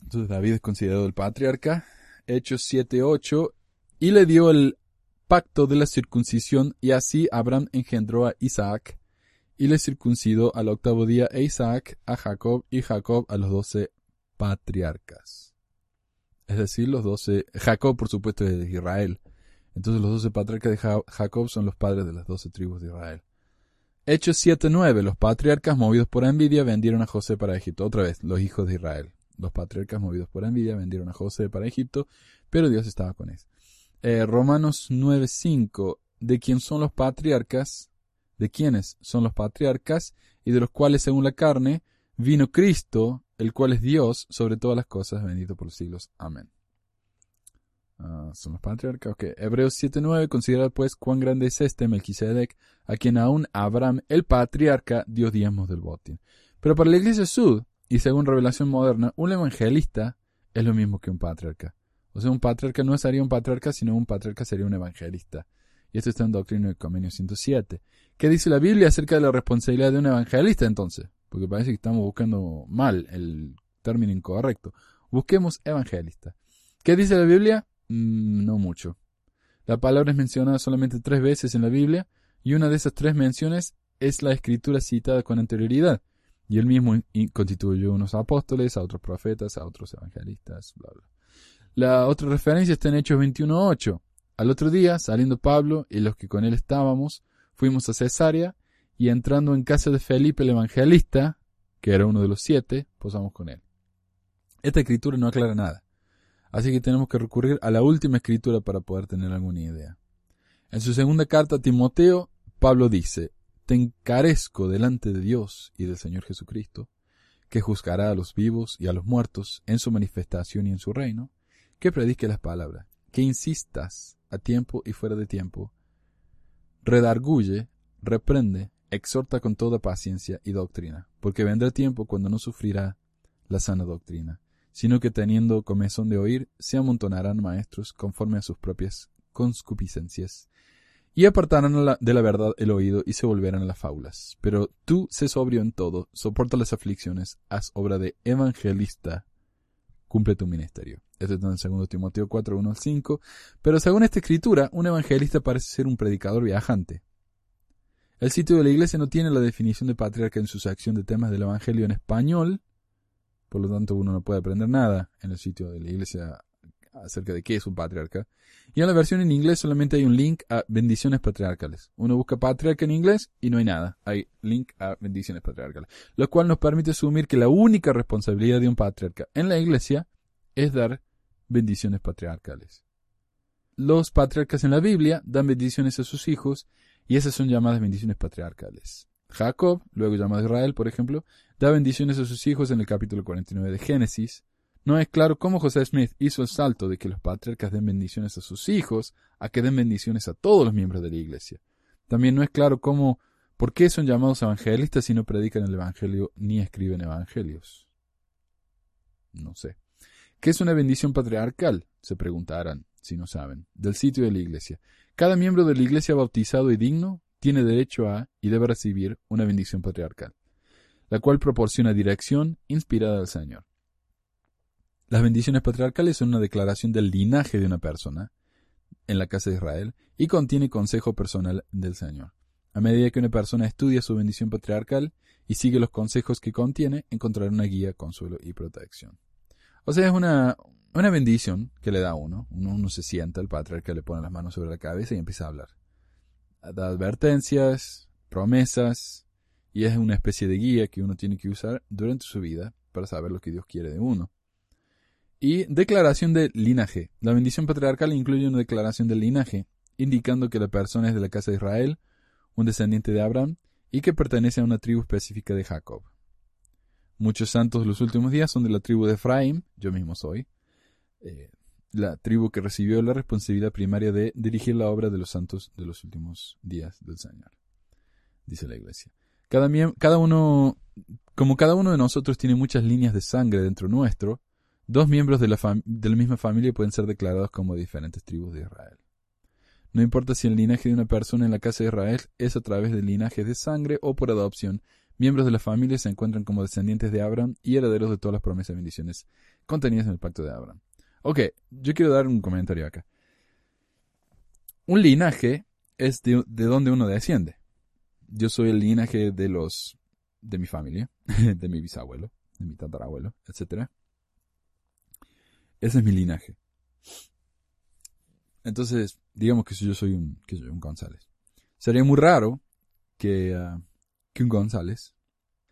Entonces David es considerado el patriarca. Hechos 7.8, y le dio el pacto de la circuncisión, y así Abraham engendró a Isaac, y le circuncidó al octavo día e Isaac a Jacob, y Jacob a los doce patriarcas. Es decir, los doce, Jacob por supuesto es de Israel. Entonces los doce patriarcas de Jacob son los padres de las doce tribus de Israel. Hechos 7.9. Los patriarcas movidos por envidia vendieron a José para Egipto. Otra vez, los hijos de Israel. Los patriarcas movidos por envidia vendieron a José para Egipto, pero Dios estaba con él. Eh, Romanos 9.5. De quién son los patriarcas, de quiénes son los patriarcas, y de los cuales, según la carne, vino Cristo, el cual es Dios sobre todas las cosas, bendito por los siglos. Amén. Ah, son los patriarcas. Ok. Hebreos 7.9. Considera pues cuán grande es este Melquisedec, a quien aún Abraham, el patriarca, dio diezmos del botín. Pero para la iglesia sud, y según revelación moderna, un evangelista es lo mismo que un patriarca. O sea, un patriarca no sería un patriarca, sino un patriarca sería un evangelista. Y esto está en Doctrina del Convenio 107. ¿Qué dice la Biblia acerca de la responsabilidad de un evangelista entonces? Porque parece que estamos buscando mal el término incorrecto. Busquemos evangelista. ¿Qué dice la Biblia? Mm, no mucho. La palabra es mencionada solamente tres veces en la Biblia y una de esas tres menciones es la escritura citada con anterioridad. Y él mismo constituyó unos apóstoles, a otros profetas, a otros evangelistas, bla, bla. La otra referencia está en Hechos 21.8. Al otro día, saliendo Pablo y los que con él estábamos, fuimos a Cesarea y entrando en casa de Felipe el evangelista, que era uno de los siete, posamos con él. Esta escritura no aclara nada. Así que tenemos que recurrir a la última escritura para poder tener alguna idea. En su segunda carta a Timoteo, Pablo dice, Te encarezco delante de Dios y del Señor Jesucristo, que juzgará a los vivos y a los muertos en su manifestación y en su reino, que predique las palabras, que insistas a tiempo y fuera de tiempo, redarguye, reprende, exhorta con toda paciencia y doctrina, porque vendrá tiempo cuando no sufrirá la sana doctrina sino que teniendo comezón de oír, se amontonarán maestros conforme a sus propias conscupiscencias, y apartarán de la verdad el oído y se volverán a las fábulas. Pero tú sé sobrio en todo, soporta las aflicciones, haz obra de evangelista, cumple tu ministerio. Esto está en 2 Timoteo 4, 1 al 5. Pero según esta escritura, un evangelista parece ser un predicador viajante. El sitio de la iglesia no tiene la definición de patriarca en su sección de temas del evangelio en español, por lo tanto, uno no puede aprender nada en el sitio de la iglesia acerca de qué es un patriarca. Y en la versión en inglés solamente hay un link a bendiciones patriarcales. Uno busca patriarca en inglés y no hay nada. Hay link a bendiciones patriarcales. Lo cual nos permite asumir que la única responsabilidad de un patriarca en la iglesia es dar bendiciones patriarcales. Los patriarcas en la Biblia dan bendiciones a sus hijos y esas son llamadas bendiciones patriarcales. Jacob, luego llamado Israel, por ejemplo, da bendiciones a sus hijos en el capítulo 49 de Génesis. No es claro cómo José Smith hizo el salto de que los patriarcas den bendiciones a sus hijos a que den bendiciones a todos los miembros de la iglesia. También no es claro cómo, por qué son llamados evangelistas si no predican el evangelio ni escriben evangelios. No sé. ¿Qué es una bendición patriarcal? Se preguntarán, si no saben, del sitio de la iglesia. Cada miembro de la iglesia bautizado y digno tiene derecho a y debe recibir una bendición patriarcal, la cual proporciona dirección inspirada del Señor. Las bendiciones patriarcales son una declaración del linaje de una persona en la casa de Israel y contiene consejo personal del Señor. A medida que una persona estudia su bendición patriarcal y sigue los consejos que contiene, encontrará una guía, consuelo y protección. O sea, es una, una bendición que le da uno. uno. Se sienta, el patriarca le pone las manos sobre la cabeza y empieza a hablar da advertencias, promesas, y es una especie de guía que uno tiene que usar durante su vida para saber lo que Dios quiere de uno. Y declaración de linaje. La bendición patriarcal incluye una declaración de linaje, indicando que la persona es de la casa de Israel, un descendiente de Abraham, y que pertenece a una tribu específica de Jacob. Muchos santos de los últimos días son de la tribu de Efraín, yo mismo soy. Eh, la tribu que recibió la responsabilidad primaria de dirigir la obra de los santos de los últimos días del Señor, dice la iglesia. Cada, cada uno, como cada uno de nosotros tiene muchas líneas de sangre dentro nuestro, dos miembros de la, de la misma familia pueden ser declarados como diferentes tribus de Israel. No importa si el linaje de una persona en la casa de Israel es a través del linaje de sangre o por adopción, miembros de la familia se encuentran como descendientes de Abraham y herederos de todas las promesas y bendiciones contenidas en el pacto de Abraham. Ok, yo quiero dar un comentario acá. Un linaje es de, de donde uno desciende. Yo soy el linaje de los de mi familia, de mi bisabuelo, de mi tatarabuelo, etc. Ese es mi linaje. Entonces, digamos que si yo soy un, que soy un González. Sería muy raro que, ah, que un González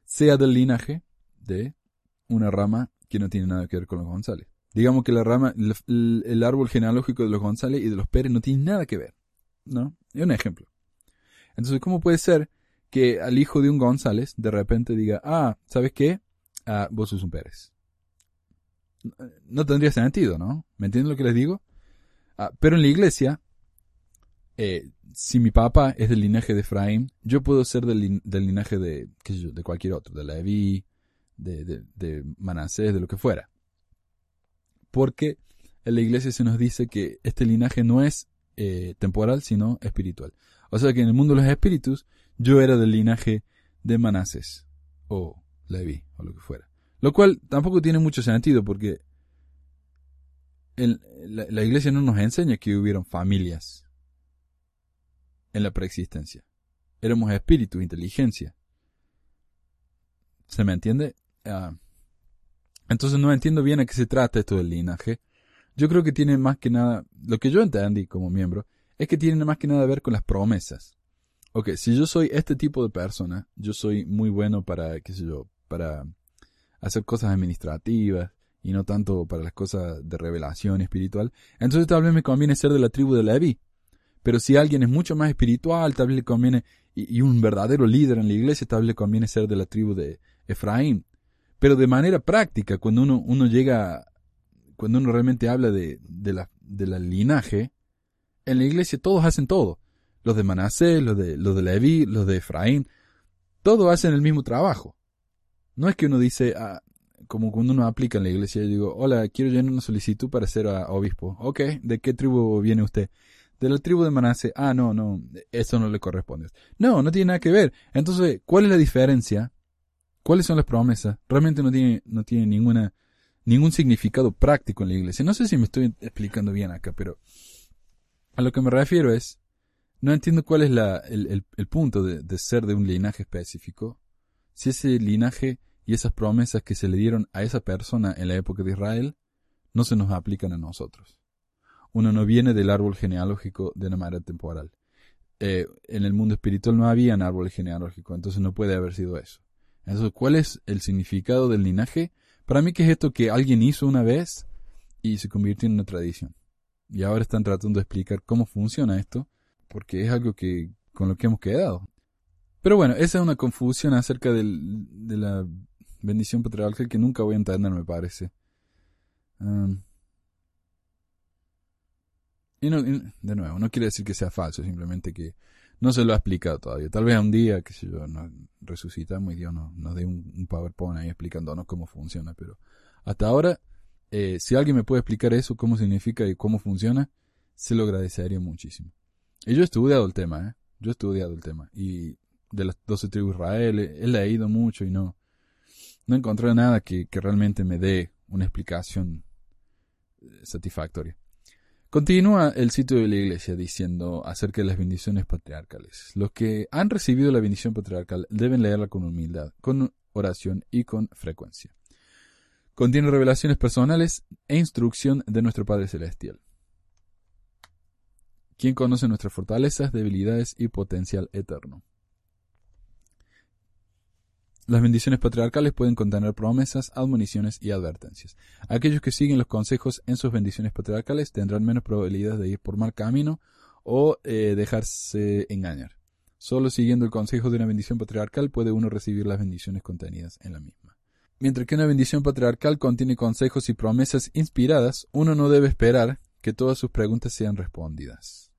sea del linaje de una rama que no tiene nada que ver con los González. Digamos que la rama, el, árbol genealógico de los González y de los Pérez no tiene nada que ver. ¿No? Es un ejemplo. Entonces, ¿cómo puede ser que al hijo de un González de repente diga, ah, ¿sabes qué? Ah, vos sos un Pérez. No tendría sentido, ¿no? ¿Me entienden lo que les digo? Ah, pero en la iglesia, eh, si mi papá es del linaje de Efraín, yo puedo ser del linaje de, qué sé yo, de cualquier otro, de Leví, de, de, de Manasés, de lo que fuera. Porque en la iglesia se nos dice que este linaje no es eh, temporal, sino espiritual. O sea que en el mundo de los espíritus, yo era del linaje de Manasés, o Leví, o lo que fuera. Lo cual tampoco tiene mucho sentido porque la, iglesia no nos enseña que hubieron familias en la preexistencia. Éramos espíritu, inteligencia. ¿Se me entiende? Ah, entonces no entiendo bien a qué se trata esto del linaje. Yo creo que tiene más que nada, lo que yo entendí como miembro, es que tiene más que nada a ver con las promesas. Ok, si yo soy este tipo de persona, yo soy muy bueno para, qué sé yo, para hacer cosas administrativas y no tanto para las cosas de revelación espiritual, entonces tal vez me conviene ser de la tribu de Leví. Pero si alguien es mucho más espiritual, tal vez le conviene, y, y un verdadero líder en la iglesia, tal vez le conviene ser de la tribu de Efraín. Pero de manera práctica, cuando uno, uno llega, cuando uno realmente habla de, la, linaje, en la iglesia todos hacen todo. Los de Manasés, los de, los de Leví, los de Efraín, todos hacen el mismo trabajo. No es que uno dice, ah, como cuando uno aplica en la iglesia, yo digo, hola, quiero llenar una solicitud para ser obispo. Ok, ¿de qué tribu viene usted? De la tribu de Manasés. Ah, no, no, eso no le corresponde. No, no tiene nada que ver. Entonces, ¿cuál es la diferencia? ¿Cuáles son las promesas? Realmente no tiene, no tiene ninguna, ningún significado práctico en la iglesia. No sé si me estoy explicando bien acá, pero a lo que me refiero es, no entiendo cuál es la, el, el- el punto de, de ser de un linaje específico. Si ese linaje y esas promesas que se le dieron a esa persona en la época de Israel no se nos aplican a nosotros. Uno no viene del árbol genealógico de una manera temporal. Eh, en el mundo espiritual no había un árbol genealógico, entonces no puede haber sido eso. Entonces, ¿cuál es el significado del linaje? Para mí que es esto que alguien hizo una vez y se convirtió en una tradición. Y ahora están tratando de explicar cómo funciona esto, porque es algo que con lo que hemos quedado. Pero bueno, esa es una confusión acerca del- de la bendición patriarcal que nunca voy a entender, me parece. Y no, y de nuevo, no quiere decir que sea falso, simplemente que no se lo ha explicado todavía. Tal vez un día, que sé yo, nos resucitamos y Dios nos, dé un, PowerPoint ahí explicándonos cómo funciona, pero hasta ahora, eh, si alguien me puede explicar eso, cómo significa y cómo funciona, se lo agradecería muchísimo. Y yo he estudiado el tema, ¿eh? Yo he estudiado el tema. Y de las 12 tribus de Israel, he, leído mucho y no, no encontré nada que, que realmente me dé una explicación eh, satisfactoria. Continúa el sitio de la iglesia diciendo acerca de las bendiciones patriarcales. Los que han recibido la bendición patriarcal deben leerla con humildad, con oración y con frecuencia. Contiene revelaciones personales e instrucción de nuestro Padre Celestial, quien conoce nuestras fortalezas, debilidades y potencial eterno. Las bendiciones patriarcales pueden contener promesas, admoniciones y advertencias. Aquellos que siguen los consejos en sus bendiciones patriarcales tendrán menos probabilidades de ir por mal camino o eh, dejarse engañar. Solo siguiendo el consejo de una bendición patriarcal puede uno recibir las bendiciones contenidas en la misma. Mientras que una bendición patriarcal contiene consejos y promesas inspiradas, uno no debe esperar que todas sus preguntas sean respondidas.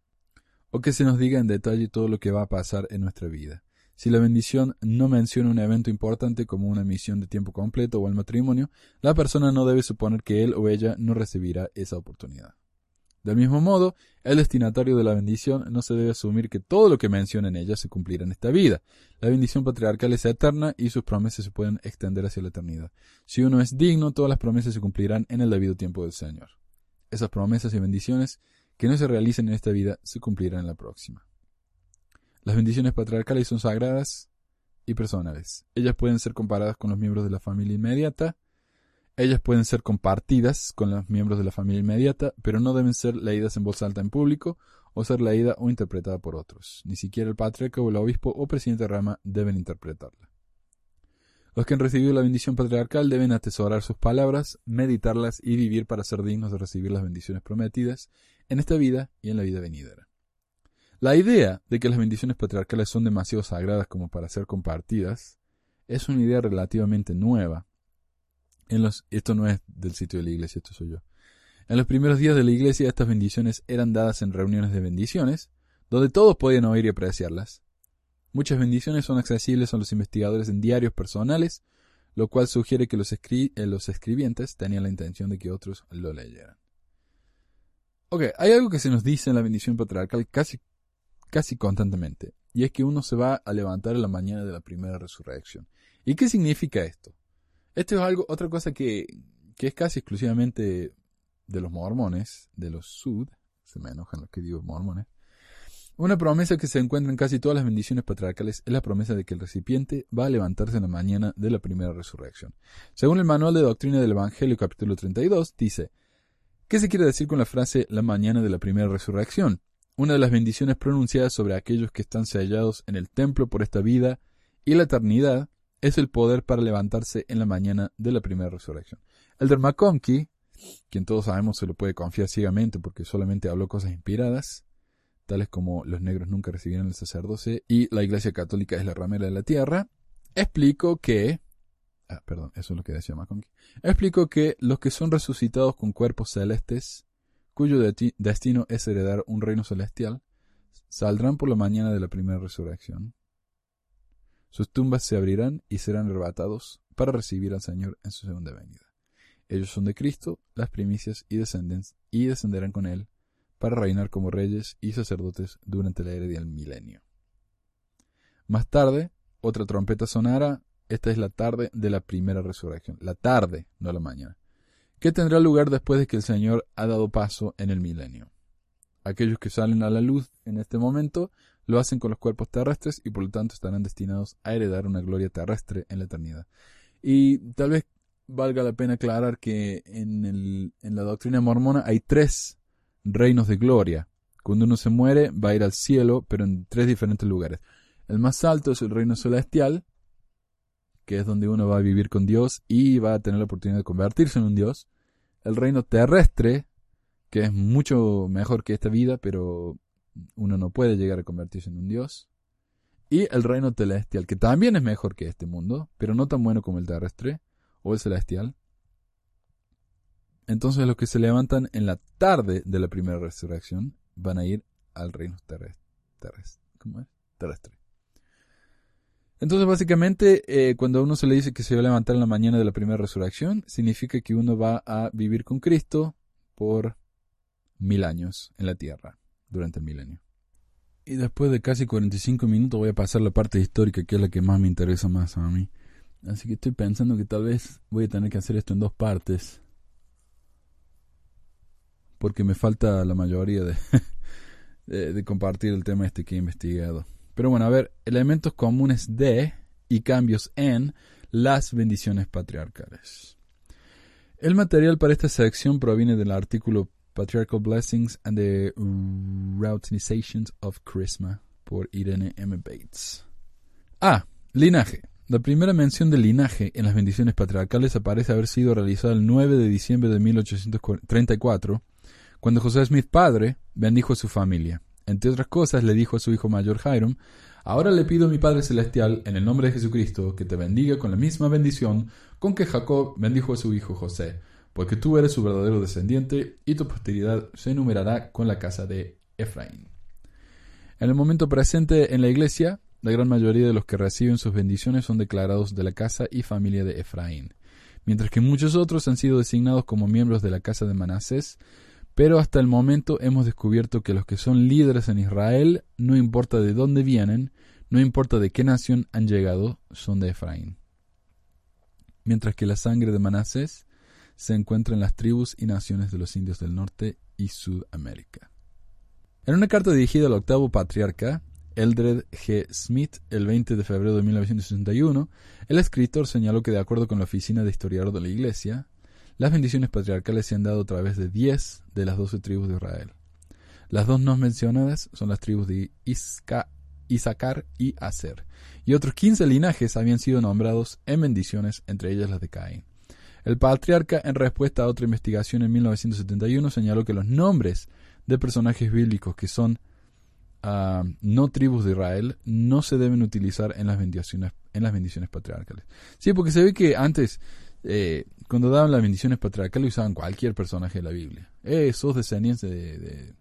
O que se nos diga en detalle todo lo que va a pasar en nuestra vida. Si la bendición no menciona un evento importante como una misión de tiempo completo o el matrimonio, la persona no debe suponer que él o ella no recibirá esa oportunidad. Del mismo modo, el destinatario de la bendición no se debe asumir que todo lo que menciona en ella se cumplirá en esta vida. La bendición patriarcal es eterna y sus promesas se pueden extender hacia la eternidad. Si uno es digno, todas las promesas se cumplirán en el debido tiempo del Señor. Esas promesas y bendiciones que no se realicen en esta vida se cumplirán en la próxima. Las bendiciones patriarcales son sagradas y personales. Ellas pueden ser comparadas con los miembros de la familia inmediata. Ellas pueden ser compartidas con los miembros de la familia inmediata, pero no deben ser leídas en voz alta en público o ser leída o interpretada por otros. Ni siquiera el patriarca o el obispo o presidente de rama deben interpretarla. Los que han recibido la bendición patriarcal deben atesorar sus palabras, meditarlas y vivir para ser dignos de recibir las bendiciones prometidas en esta vida y en la vida venidera. La idea de que las bendiciones patriarcales son demasiado sagradas como para ser compartidas es una idea relativamente nueva. En los, esto no es del sitio de la iglesia, esto soy yo. En los primeros días de la iglesia estas bendiciones eran dadas en reuniones de bendiciones, donde todos podían oír y apreciarlas. Muchas bendiciones son accesibles a los investigadores en diarios personales, lo cual sugiere que los, eh, los escribientes tenían la intención de que otros lo leyeran. Ok, hay algo que se nos dice en la bendición patriarcal casi casi constantemente, y es que uno se va a levantar en la mañana de la primera resurrección. ¿Y qué significa esto? Esto es algo, otra cosa que, que es casi exclusivamente de los mormones, de los sud, se me enojan los que digo mormones. Una promesa que se encuentra en casi todas las bendiciones patriarcales es la promesa de que el recipiente va a levantarse en la mañana de la primera resurrección. Según el Manual de Doctrina del Evangelio capítulo 32, dice, ¿qué se quiere decir con la frase la mañana de la primera resurrección? Una de las bendiciones pronunciadas sobre aquellos que están sellados en el templo por esta vida y la eternidad es el poder para levantarse en la mañana de la primera resurrección. El McConkie, quien todos sabemos se lo puede confiar ciegamente porque solamente habló cosas inspiradas, tales como los negros nunca recibieron el sacerdocio y la Iglesia Católica es la ramera de la tierra, explicó que ah, perdón, eso es lo que decía McConkie. Explicó que los que son resucitados con cuerpos celestes cuyo destino es heredar un reino celestial, saldrán por la mañana de la primera resurrección. Sus tumbas se abrirán y serán arrebatados para recibir al Señor en su segunda venida. Ellos son de Cristo, las primicias y, y descenderán con Él para reinar como reyes y sacerdotes durante la era del milenio. Más tarde, otra trompeta sonará. Esta es la tarde de la primera resurrección. La tarde, no la mañana que tendrá lugar después de que el Señor ha dado paso en el milenio. Aquellos que salen a la luz en este momento lo hacen con los cuerpos terrestres y por lo tanto estarán destinados a heredar una gloria terrestre en la eternidad. Y tal vez valga la pena aclarar que en la doctrina mormona hay tres reinos de gloria. Cuando uno se muere va a ir al cielo, pero en tres diferentes lugares. El más alto es el reino celestial, que es donde uno va a vivir con Dios y va a tener la oportunidad de convertirse en un Dios. El reino terrestre, que es mucho mejor que esta vida, pero uno no puede llegar a convertirse en un Dios. Y el reino celestial, que también es mejor que este mundo, pero no tan bueno como el terrestre o el celestial. Entonces los que se levantan en la tarde de la primera resurrección van a ir al reino terrestre. ¿Cómo es? Terrestre. Entonces, básicamente, eh, cuando a uno se le dice que se va a levantar en la mañana de la primera resurrección, significa que uno va a vivir con Cristo por mil años en la tierra, durante el milenio. Y después de casi 45 minutos voy a pasar la parte histórica, que es la que más me interesa más a mí. Así que estoy pensando que tal vez voy a tener que hacer esto en dos partes. Porque me falta la mayoría de, de, de compartir el tema este que he investigado. Pero bueno, a ver, elementos comunes de y cambios en las bendiciones patriarcales. El material para esta sección proviene del artículo Patriarchal Blessings and the Routinizations of Charisma por Irene M. Bates. A. Linaje. La primera mención de linaje en las bendiciones patriarcales aparece haber sido realizada el 9 de diciembre de 1834, cuando José Smith padre bendijo a su familia. Entre otras cosas, le dijo a su hijo mayor Hiram, Ahora le pido a mi Padre Celestial, en el nombre de Jesucristo, que te bendiga con la misma bendición con que Jacob bendijo a su hijo José, porque tú eres su verdadero descendiente y tu posteridad se enumerará con la casa de Efraín. En el momento presente en la iglesia, la gran mayoría de los que reciben sus bendiciones son declarados de la casa y familia de Efraín, mientras que muchos otros han sido designados como miembros de la casa de Manasés, pero hasta el momento hemos descubierto que los que son líderes en Israel, no importa de dónde vienen, no importa de qué nación han llegado, son de Efraín. Mientras que la sangre de Manasés se encuentra en las tribus y naciones de los indios del norte y Sudamérica. En una carta dirigida al octavo patriarca, Eldred G. Smith, el 20 de febrero de 1961, el escritor señaló que de acuerdo con la Oficina de Historiador de la Iglesia, las bendiciones patriarcales se han dado a través de 10 de las 12 tribus de Israel. Las dos no mencionadas son las tribus de Isca, Isaacar y Aser, y otros 15 linajes habían sido nombrados en bendiciones, entre ellas las de Caín. El patriarca, en respuesta a otra investigación en 1971, señaló que los nombres de personajes bíblicos que son ah, no tribus de Israel no se deben utilizar en las bendiciones, en las bendiciones patriarcales. Sí, porque se ve que antes eh, cuando daban las bendiciones patriarcales usaban cualquier personaje de la Biblia. Eh, sos descendiente de,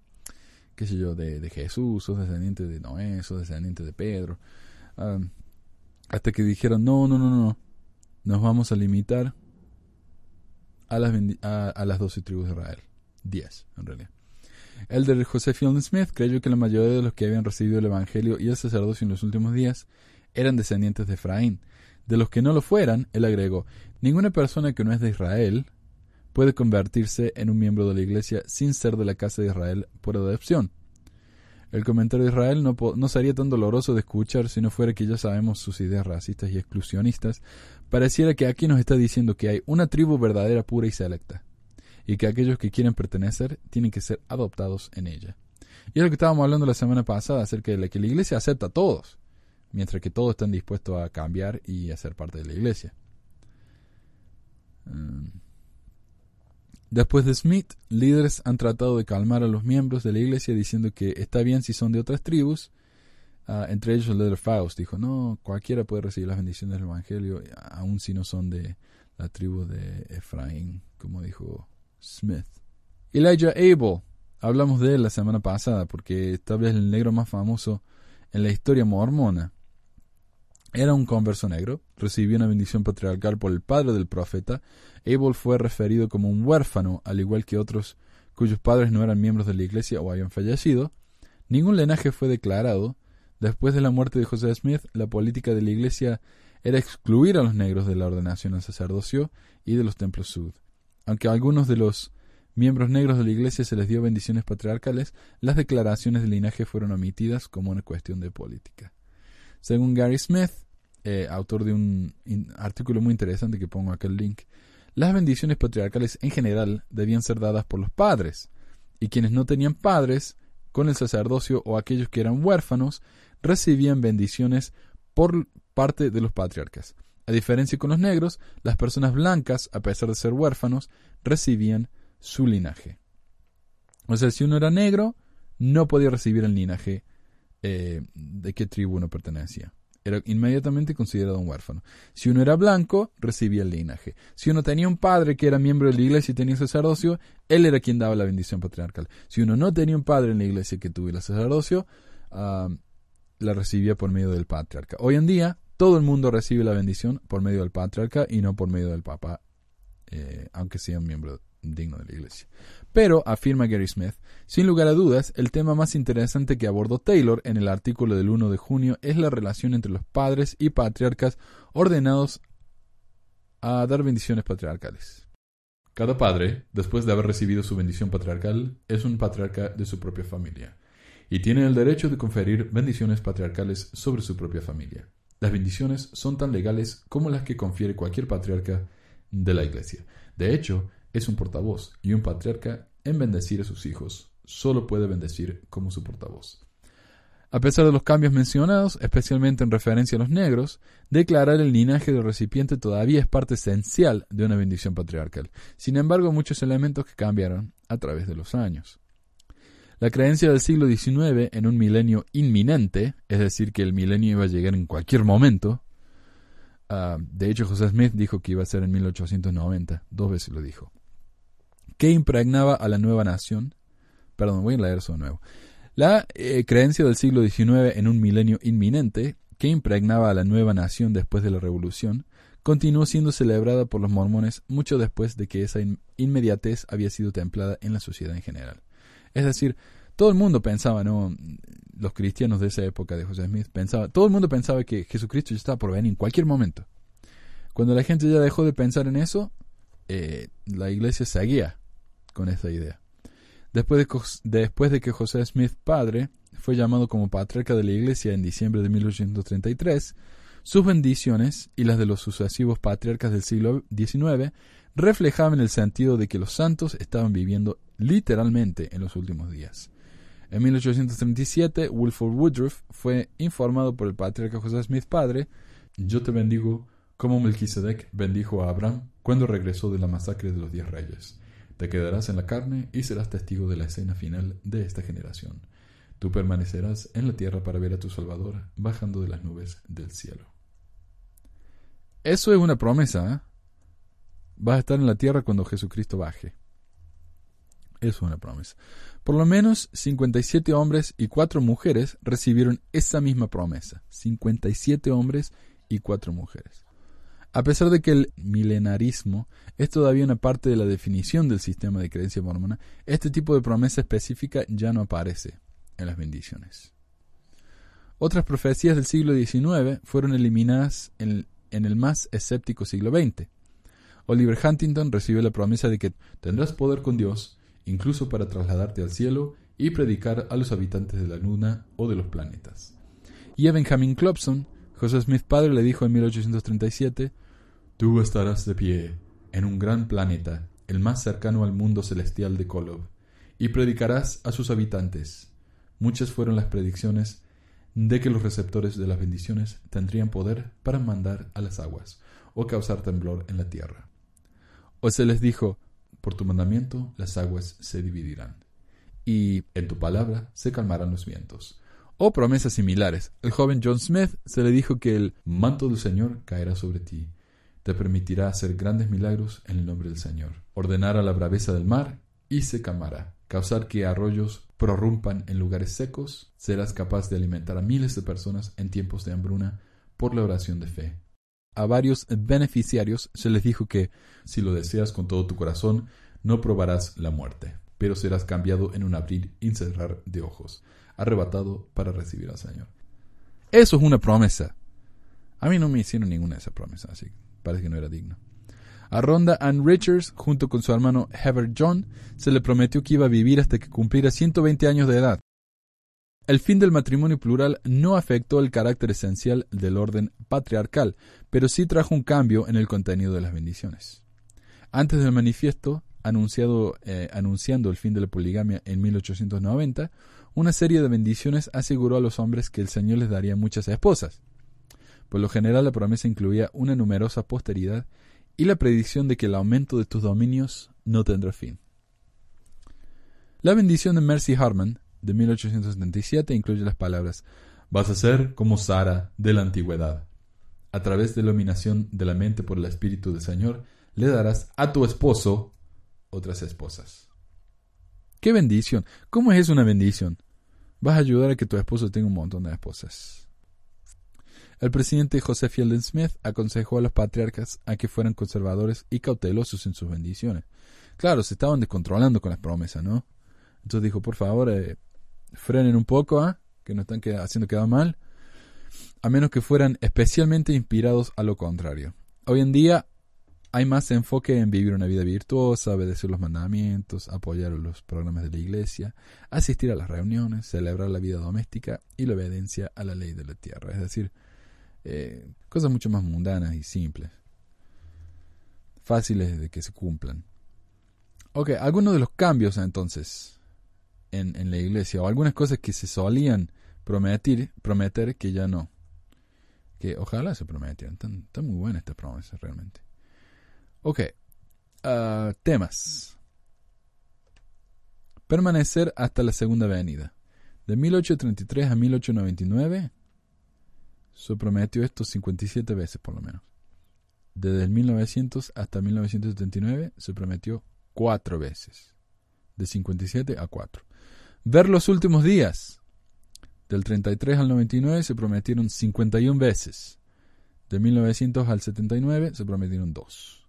qué sé yo, de, Jesús, sos descendiente de Noé, sos descendiente de Pedro. hasta que dijeron, no, no, no, no, nos vamos a limitar a las, a, las 12 tribus de Israel. 10, en realidad. El de José Fielding Smith creyó que la mayoría de los que habían recibido el Evangelio y el sacerdocio en los últimos días eran descendientes de Efraín. De los que no lo fueran, él agregó, Ninguna persona que no es de Israel puede convertirse en un miembro de la Iglesia sin ser de la casa de Israel por adopción. El comentario de Israel no, no, sería tan doloroso de escuchar si no fuera que ya sabemos sus ideas racistas y exclusionistas. Pareciera que aquí nos está diciendo que hay una tribu verdadera, pura y selecta, y que aquellos que quieren pertenecer tienen que ser adoptados en ella. Y es lo que estábamos hablando la semana pasada acerca de que la iglesia acepta a todos, mientras que todos están dispuestos a cambiar y a ser parte de la iglesia. Mm. Después de Smith, líderes han tratado de calmar a los miembros de la iglesia diciendo que está bien si son de otras tribus. Ah, entre ellos el líder Faust dijo, no, cualquiera puede recibir las bendiciones del Evangelio, aun si no son de la tribu de Efraín, como dijo Smith. Elijah Abel, hablamos de él la semana pasada porque tal vez el negro más famoso en la historia mormona. Era un converso negro, recibió una bendición patriarcal por el padre del profeta. Abel fue referido como un huérfano, al igual que otros cuyos padres no eran miembros de la iglesia o habían fallecido. Ningún linaje fue declarado. Después de la muerte de José Smith, la política de la iglesia era excluir a los negros de la ordenación al sacerdocio y de los templos sud. Aunque a algunos de los miembros negros de la iglesia se les dio bendiciones patriarcales, las declaraciones de linaje fueron omitidas como una cuestión de política. Según Gary Smith, eh, autor de un artículo muy interesante que pongo acá el link, las bendiciones patriarcales en general debían ser dadas por los padres, y quienes no tenían padres, con el sacerdocio o aquellos que eran huérfanos, recibían bendiciones por parte de los patriarcas. A diferencia con los negros, las personas blancas, a pesar de ser huérfanos, recibían su linaje. O sea, si uno era negro, no podía recibir el linaje eh, de qué tribu uno pertenecía. Era inmediatamente considerado un huérfano. Si uno era blanco, recibía el linaje. Si uno tenía un padre que era miembro de la iglesia y tenía sacerdocio, él era quien daba la bendición patriarcal. Si uno no tenía un padre en la iglesia que tuviera sacerdocio, la recibía por medio del patriarca. Hoy en día, todo el mundo recibe la bendición por medio del patriarca y no por medio del papa, eh, aunque sea un miembro digno de la iglesia. Pero, afirma Gary Smith, sin lugar a dudas, el tema más interesante que abordó Taylor en el artículo del 1 de junio es la relación entre los padres y patriarcas ordenados a dar bendiciones patriarcales. Cada padre, después de haber recibido su bendición patriarcal, es un patriarca de su propia familia, y tiene el derecho de conferir bendiciones patriarcales sobre su propia familia. Las bendiciones son tan legales como las que confiere cualquier patriarca de la Iglesia. De hecho, es un portavoz y un patriarca en bendecir a sus hijos solo puede bendecir como su portavoz. A pesar de los cambios mencionados, especialmente en referencia a los negros, declarar el linaje del recipiente todavía es parte esencial de una bendición patriarcal. Sin embargo, muchos elementos que cambiaron a través de los años. La creencia del siglo XIX en un milenio inminente, es decir, que el milenio iba a llegar en cualquier momento. ah, de hecho, José Smith dijo que iba a ser en 1890, dos veces lo dijo. Que impregnaba a la nueva nación. Perdón, voy a leer eso de nuevo. La eh, creencia del siglo XIX en un milenio inminente, que impregnaba a la nueva nación después de la Revolución, continuó siendo celebrada por los mormones mucho después de que esa in- inmediatez había sido templada en la sociedad en general. Es decir, todo el mundo pensaba, ¿no? Los cristianos de esa época de José Smith pensaba, todo el mundo pensaba que Jesucristo ya estaba por venir en cualquier momento. Cuando la gente ya dejó de pensar en eso, eh, la iglesia seguía con esa idea. Después de, después de que José Smith padre fue llamado como patriarca de la iglesia en diciembre de 1833, sus bendiciones y las de los sucesivos patriarcas del siglo XIX reflejaban el sentido de que los santos estaban viviendo literalmente en los últimos días. En 1837, Wilford Woodruff fue informado por el patriarca José Smith padre, yo te bendigo como Melquisedec bendijo a Abraham cuando regresó de la masacre de los diez reyes. Te quedarás en la carne y serás testigo de la escena final de esta generación. Tú permanecerás en la tierra para ver a tu Salvador bajando de las nubes del cielo. Eso es una promesa. ¿eh? Vas a estar en la tierra cuando Jesucristo baje. Eso es una promesa. Por lo menos 57 hombres y 4 mujeres recibieron esa misma promesa. 57 hombres y 4 mujeres. A pesar de que el milenarismo es todavía una parte de la definición del sistema de creencia mormona, este tipo de promesa específica ya no aparece en las bendiciones. Otras profecías del siglo XIX fueron eliminadas en, en el más escéptico siglo XX. Oliver Huntington recibió la promesa de que tendrás poder con Dios, incluso para trasladarte al cielo y predicar a los habitantes de la luna o de los planetas. Y a Benjamin Clopson, José Smith padre le dijo en 1837, Tú estarás de pie en un gran planeta, el más cercano al mundo celestial de Kolob, y predicarás a sus habitantes. Muchas fueron las predicciones de que los receptores de las bendiciones tendrían poder para mandar a las aguas o causar temblor en la tierra. O se les dijo, por tu mandamiento las aguas se dividirán, y en tu palabra se calmarán los vientos. O promesas similares. El joven John Smith se le dijo que el manto del Señor caerá sobre ti. Te permitirá hacer grandes milagros en el nombre del Señor. Ordenar a la braveza del mar y se calmará. Causar que arroyos prorrumpan en lugares secos. Serás capaz de alimentar a miles de personas en tiempos de hambruna por la oración de fe. A varios beneficiarios se les dijo que, si lo deseas con todo tu corazón, no probarás la muerte, pero serás cambiado en un abrir y cerrar de ojos, arrebatado para recibir al Señor. Eso es una promesa. A mí no me hicieron ninguna de esas promesas, así que parece que no era digno. A Rhonda Ann Richards, junto con su hermano Heber John, se le prometió que iba a vivir hasta que cumpliera 120 años de edad. El fin del matrimonio plural no afectó el carácter esencial del orden patriarcal, pero sí trajo un cambio en el contenido de las bendiciones. Antes del manifiesto, anunciado, eh, anunciando el fin de la poligamia en 1890, una serie de bendiciones aseguró a los hombres que el Señor les daría muchas esposas. Por lo general la promesa incluía una numerosa posteridad y la predicción de que el aumento de tus dominios no tendrá fin. La bendición de Mercy Harman, de 1877, incluye las palabras Vas a ser como Sara de la antigüedad. A través de la iluminación de la mente por el Espíritu del Señor, le darás a tu esposo otras esposas. ¡Qué bendición! ¿Cómo es una bendición? Vas a ayudar a que tu esposo tenga un montón de esposas. El presidente José Fielding Smith aconsejó a los patriarcas a que fueran conservadores y cautelosos en sus bendiciones. Claro, se estaban descontrolando con las promesas, ¿no? Entonces dijo, por favor, eh, frenen un poco, ¿ah? que nos están haciendo quedar mal, a menos que fueran especialmente inspirados a lo contrario. Hoy en día hay más enfoque en vivir una vida virtuosa, obedecer los mandamientos, apoyar los programas de la iglesia, asistir a las reuniones, celebrar la vida doméstica y la obediencia a la ley de la tierra. Es decir, eh, cosas mucho más mundanas y simples, fáciles de que se cumplan. Ok, algunos de los cambios entonces en, la iglesia, o algunas cosas que se solían prometer, prometer que ya no. Que ojalá se prometieran. Están muy buenas estas promesas realmente. Ok, ah, temas. permanecer hasta la Segunda Venida. De 1833 a 1899 se prometió esto 57 veces por lo menos. Desde el 1900 hasta 1979 se prometió cuatro veces. De 57 a 4. Ver los últimos días. Del 33 al 99 se prometieron 51 veces. De 1900 al 79 se prometieron dos.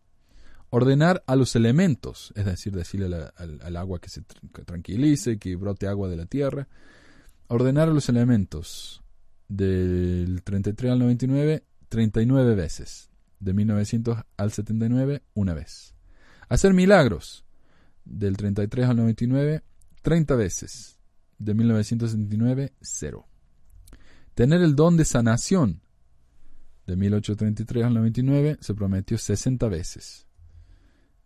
Ordenar a los elementos, es decir, decirle al, agua que se tranquilice, que brote agua de la tierra. Ordenar a los elementos del 33 al 99, 39 veces. De 1900 al 79, una vez. Hacer milagros. Del 33 al 99, 30 veces. De 1979, cero. Tener el don de sanación. De 1833 al 99 se prometió 60 veces.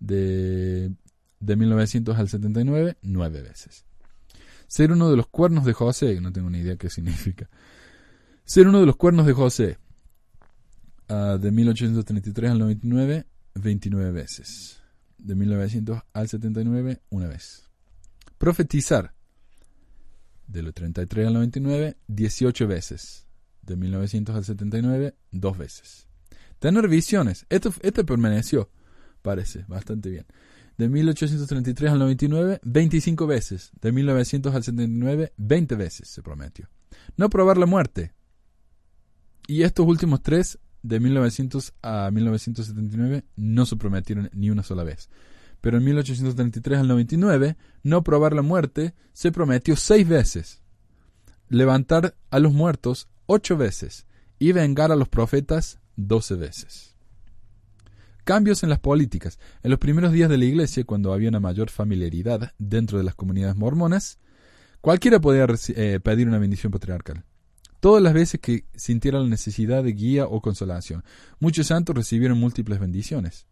De, de 1900 al 79, 9 veces. Ser uno de los cuernos de José, no tengo ni idea qué significa. Ser uno de los cuernos de José. Uh, de 1833 al 99, 29 veces. De 1900 al 79, una vez. Profetizar. De los 33 al 99, 18 veces. De 1900 al 79, dos veces. Tener visiones. Esto, esto permaneció, parece, bastante bien. De 1833 al 99, 25 veces. De 1900 al 79, 20 veces se prometió. No probar la muerte. Y estos últimos tres, de 1900 a 1979, no se prometieron ni una sola vez. Pero en 1833 al 99, no probar la muerte se prometió seis veces. Levantar a los muertos ocho veces y vengar a los profetas doce veces. Cambios en las políticas. En los primeros días de la Iglesia, cuando había una mayor familiaridad dentro de las comunidades mormonas, cualquiera podía eh, pedir una bendición patriarcal todas las veces que sintieran la necesidad de guía o consolación. Muchos santos recibieron múltiples bendiciones.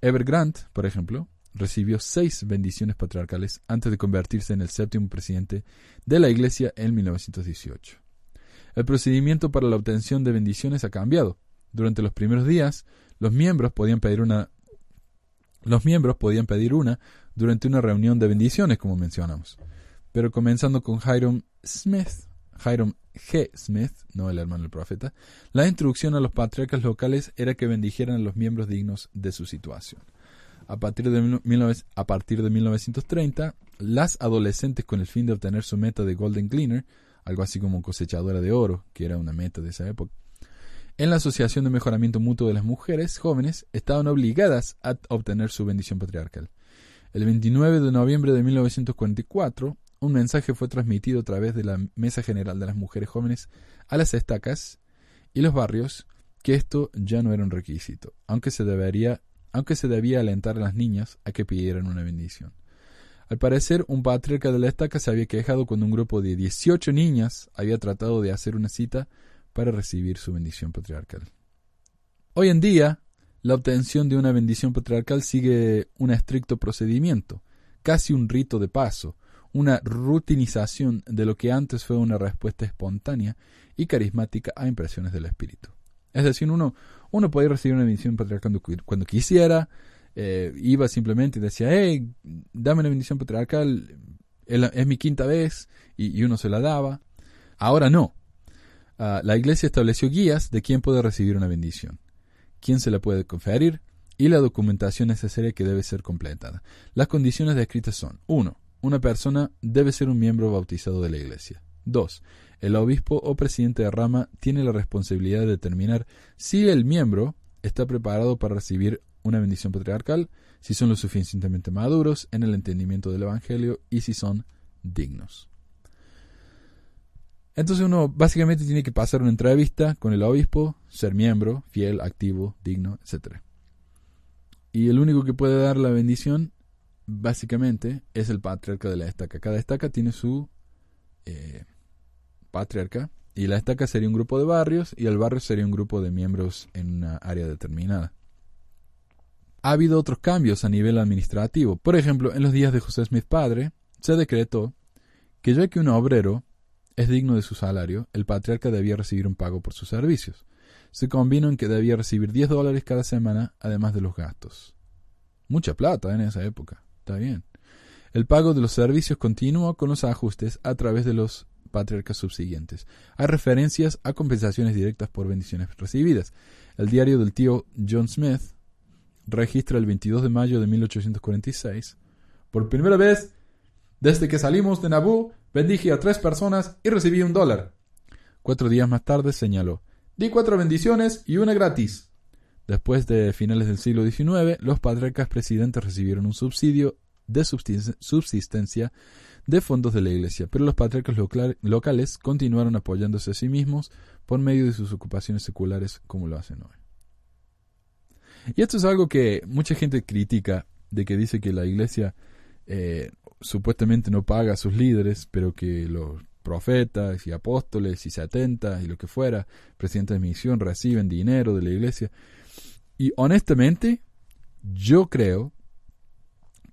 Ever Grant, por ejemplo, recibió seis bendiciones patriarcales antes de convertirse en el séptimo presidente de la Iglesia en 1918. El procedimiento para la obtención de bendiciones ha cambiado. Durante los primeros días, los miembros podían pedir una los miembros podían pedir una durante una reunión de bendiciones, como mencionamos. Pero comenzando con Hiram Smith, Hiram G. Smith, no el hermano del profeta, la instrucción a los patriarcas locales era que bendijeran a los miembros dignos de su situación. A partir, de a partir de 1930, las adolescentes con el fin de obtener su meta de Golden Cleaner, algo así como cosechadora de oro, que era una meta de esa época, en la Asociación de Mejoramiento Mutuo de las Mujeres Jóvenes estaban obligadas a obtener su bendición patriarcal. El 29 de noviembre de 1944, un mensaje fue transmitido a través de la Mesa General de las Mujeres Jóvenes a las estacas y los barrios que esto ya no era un requisito, aunque se, debería, aunque se debía alentar a las niñas a que pidieran una bendición. Al parecer, un patriarca de la estaca se había quejado cuando un grupo de 18 niñas había tratado de hacer una cita para recibir su bendición patriarcal. Hoy en día, la obtención de una bendición patriarcal sigue un estricto procedimiento, casi un rito de paso, una rutinización de lo que antes fue una respuesta espontánea y carismática a impresiones del espíritu. Es decir, uno, uno podía recibir una bendición patriarcal cuando, quisiera, eh, iba simplemente y decía, hey, dame una bendición patriarcal, es mi quinta vez, y, uno se la daba. Ahora no. Ah, la iglesia estableció guías de quién puede recibir una bendición, quién se la puede conferir y la documentación necesaria que debe ser completada. Las condiciones descritas son 1 una persona debe ser un miembro bautizado de la Iglesia. 2. El obispo o presidente de rama tiene la responsabilidad de determinar si el miembro está preparado para recibir una bendición patriarcal, si son lo suficientemente maduros en el entendimiento del Evangelio y si son dignos. Entonces uno básicamente tiene que pasar una entrevista con el obispo, ser miembro, fiel, activo, digno, etc. Y el único que puede dar la bendición básicamente es el patriarca de la estaca. Cada estaca tiene su eh, patriarca y la estaca sería un grupo de barrios y el barrio sería un grupo de miembros en una área determinada. Ha habido otros cambios a nivel administrativo. Por ejemplo, en los días de José Smith padre, se decretó que ya que un obrero es digno de su salario, el patriarca debía recibir un pago por sus servicios. Se convino en que debía recibir 10 dólares cada semana, además de los gastos. Mucha plata en esa época. Está bien. El pago de los servicios continuó con los ajustes a través de los patriarcas subsiguientes. Hay referencias a compensaciones directas por bendiciones recibidas. El diario del tío John Smith registra el 22 de mayo de 1846. Por primera vez, desde que salimos de Nabú, bendije a tres personas y recibí un dólar. Cuatro días más tarde señaló, di cuatro bendiciones y una gratis. Después de finales del siglo XIX, los patriarcas presidentes recibieron un subsidio de subsistencia de fondos de la Iglesia, pero los patriarcas locales continuaron apoyándose a sí mismos por medio de sus ocupaciones seculares como lo hacen hoy. Y esto es algo que mucha gente critica, de que dice que la Iglesia eh, supuestamente no paga a sus líderes, pero que los profetas y apóstoles y setentas y lo que fuera, presidentes de misión, reciben dinero de la Iglesia. Y honestamente, yo creo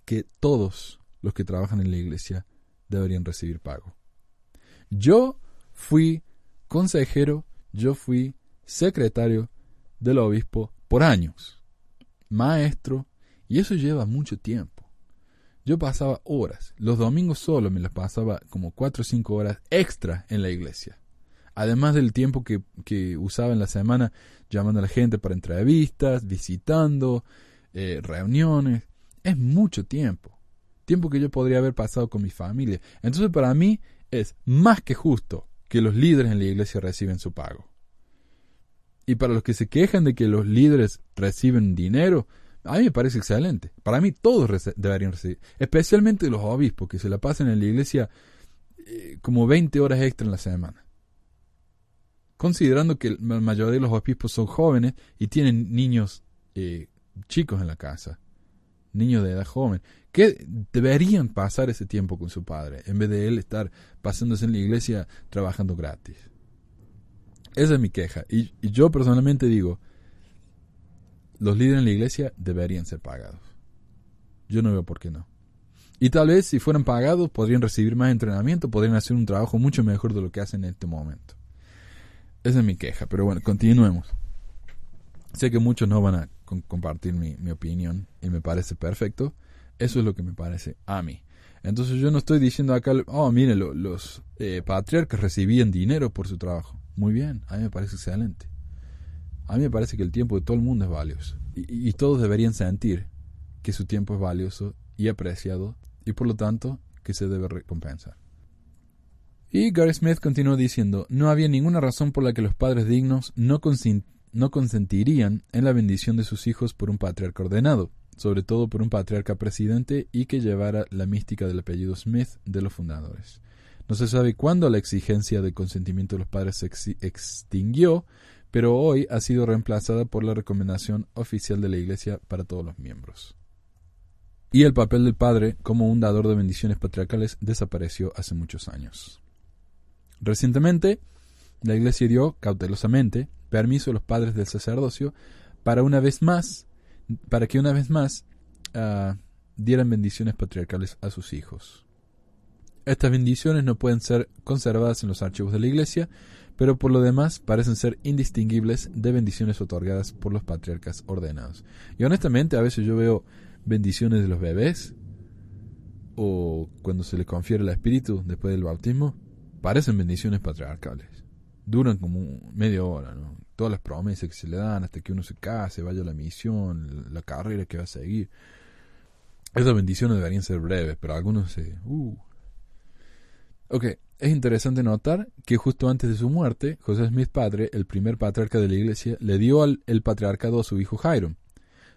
que todos los que trabajan en la iglesia deberían recibir pago. Yo fui consejero, yo fui secretario del obispo por años, maestro, y eso lleva mucho tiempo. Yo pasaba horas, los domingos solo me las pasaba como cuatro o cinco horas extra en la iglesia. Además del tiempo que, que usaba en la semana llamando a la gente para entrevistas, visitando, eh, reuniones. Es mucho tiempo. Tiempo que yo podría haber pasado con mi familia. Entonces para mí es más que justo que los líderes en la iglesia reciben su pago. Y para los que se quejan de que los líderes reciben dinero, a mí me parece excelente. Para mí todos deberían recibir. Especialmente los obispos que se la pasan en la iglesia eh, como 20 horas extra en la semana. Considerando que la mayoría de los obispos son jóvenes y tienen niños eh, chicos en la casa niños de edad joven, que deberían pasar ese tiempo con su padre, en vez de él estar pasándose en la iglesia trabajando gratis. Esa es mi queja. Y, yo personalmente digo, los líderes en la iglesia deberían ser pagados. Yo no veo por qué no. Y tal vez si fueran pagados podrían recibir más entrenamiento, podrían hacer un trabajo mucho mejor de lo que hacen en este momento. Esa es mi queja, pero bueno, continuemos. Sé que muchos no van a compartir mi, opinión y me parece perfecto. Eso es lo que me parece a mí. Entonces yo no estoy diciendo acá, oh, mire, los eh, patriarcas recibían dinero por su trabajo. Muy bien, a mí me parece excelente. A mí me parece que el tiempo de todo el mundo es valioso. Y, todos deberían sentir que su tiempo es valioso y apreciado y por lo tanto que se debe recompensar. Y Gary Smith continuó diciendo, no había ninguna razón por la que los padres dignos no, no consentirían en la bendición de sus hijos por un patriarca ordenado, sobre todo por un patriarca presidente y que llevara la mística del apellido Smith de los fundadores. No se sabe cuándo la exigencia de consentimiento de los padres se extinguió, pero hoy ha sido reemplazada por la recomendación oficial de la Iglesia para todos los miembros. Y el papel del padre como un dador de bendiciones patriarcales desapareció hace muchos años. Recientemente, la Iglesia dio cautelosamente permiso a los padres del sacerdocio para una vez más, para que una vez más ah, dieran bendiciones patriarcales a sus hijos. Estas bendiciones no pueden ser conservadas en los archivos de la Iglesia, pero por lo demás parecen ser indistinguibles de bendiciones otorgadas por los patriarcas ordenados. Y honestamente a veces yo veo bendiciones de los bebés o cuando se les confiere el Espíritu después del bautismo, parecen bendiciones patriarcales. Duran como media hora, ¿no? todas las promesas que se le dan hasta que uno se case, vaya a la misión, la carrera que va a seguir. Esas bendiciones deberían ser breves, pero algunos se... Uh. Ok, es interesante notar que justo antes de su muerte, José Smith padre, el primer patriarca de la iglesia, le dio el patriarcado a su hijo Jairo.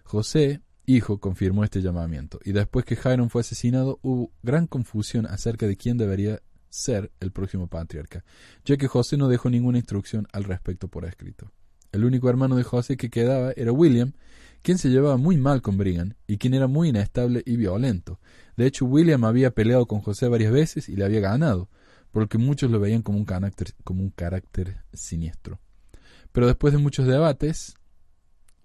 José, hijo, confirmó este llamamiento, y después que Jairo fue asesinado hubo gran confusión acerca de quién debería ser el próximo patriarca, ya que José no dejó ninguna instrucción al respecto por escrito. El único hermano de José que quedaba era William, quien se llevaba muy mal con Brigham y quien era muy inestable y violento. De hecho, William había peleado con José varias veces y le había ganado, porque muchos lo veían como un carácter, como un carácter siniestro. Pero después de muchos debates,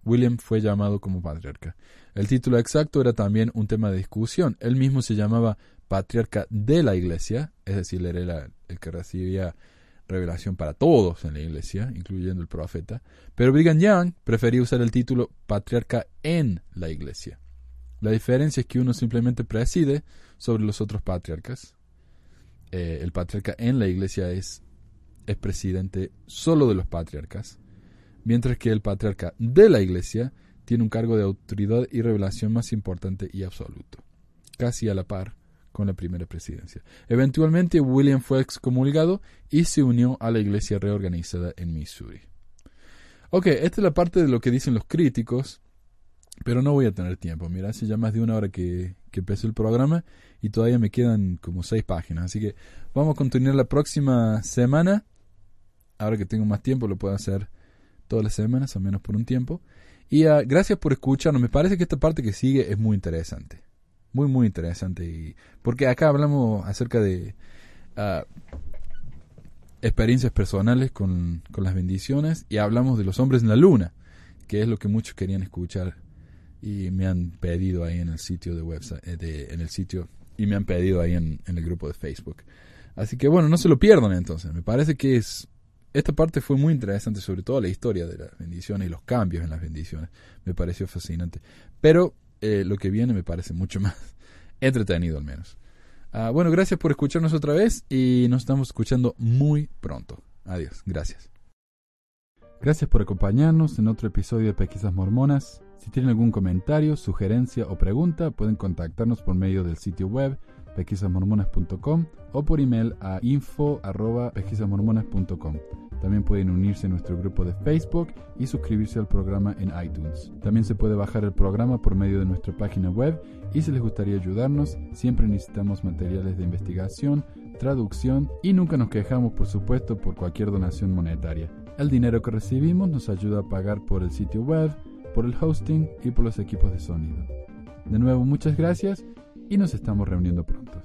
William fue llamado como patriarca. El título exacto era también un tema de discusión. Él mismo se llamaba patriarca de la iglesia, es decir, era el que recibía revelación para todos en la iglesia, incluyendo el profeta, pero Brigham Young prefería usar el título patriarca en la iglesia. La diferencia es que uno simplemente preside sobre los otros patriarcas. Eh, el patriarca en la iglesia es, es presidente solo de los patriarcas, mientras que el patriarca de la iglesia tiene un cargo de autoridad y revelación más importante y absoluto, casi a la par con la primera presidencia. Eventualmente William fue excomulgado y se unió a la iglesia reorganizada en Missouri. Ok, esta es la parte de lo que dicen los críticos, pero no voy a tener tiempo. Mira, hace ya más de una hora que, que empezó el programa y todavía me quedan como seis páginas. Así que vamos a continuar la próxima semana. Ahora que tengo más tiempo, lo puedo hacer todas las semanas, al menos por un tiempo. Y uh, gracias por escucharnos. Me parece que esta parte que sigue es muy interesante. Muy, muy interesante. Y, porque acá hablamos acerca de uh, experiencias personales con, con, las bendiciones y hablamos de los hombres en la luna, que es lo que muchos querían escuchar y me han pedido ahí en el sitio de website, de, en el sitio y me han pedido ahí en, en, el grupo de Facebook. Así que bueno, no se lo pierdan entonces. Me parece que es esta parte fue muy interesante, sobre todo la historia de las bendiciones y los cambios en las bendiciones. Me pareció fascinante. Pero eh, lo que viene me parece mucho más entretenido al menos. Uh, bueno, gracias por escucharnos otra vez y nos estamos escuchando muy pronto. Adiós, gracias. Gracias por acompañarnos en otro episodio de Pesquisas Mormonas. Si tienen algún comentario, sugerencia o pregunta, pueden contactarnos por medio del sitio web pesquisasmormonas.com o por email a info.pesquisasmormonas.com. También pueden unirse a nuestro grupo de Facebook y suscribirse al programa en iTunes. También se puede bajar el programa por medio de nuestra página web y si les gustaría ayudarnos, siempre necesitamos materiales de investigación, traducción y nunca nos quejamos, por supuesto, por cualquier donación monetaria. El dinero que recibimos nos ayuda a pagar por el sitio web, por el hosting y por los equipos de sonido. De nuevo, muchas gracias y nos estamos reuniendo pronto.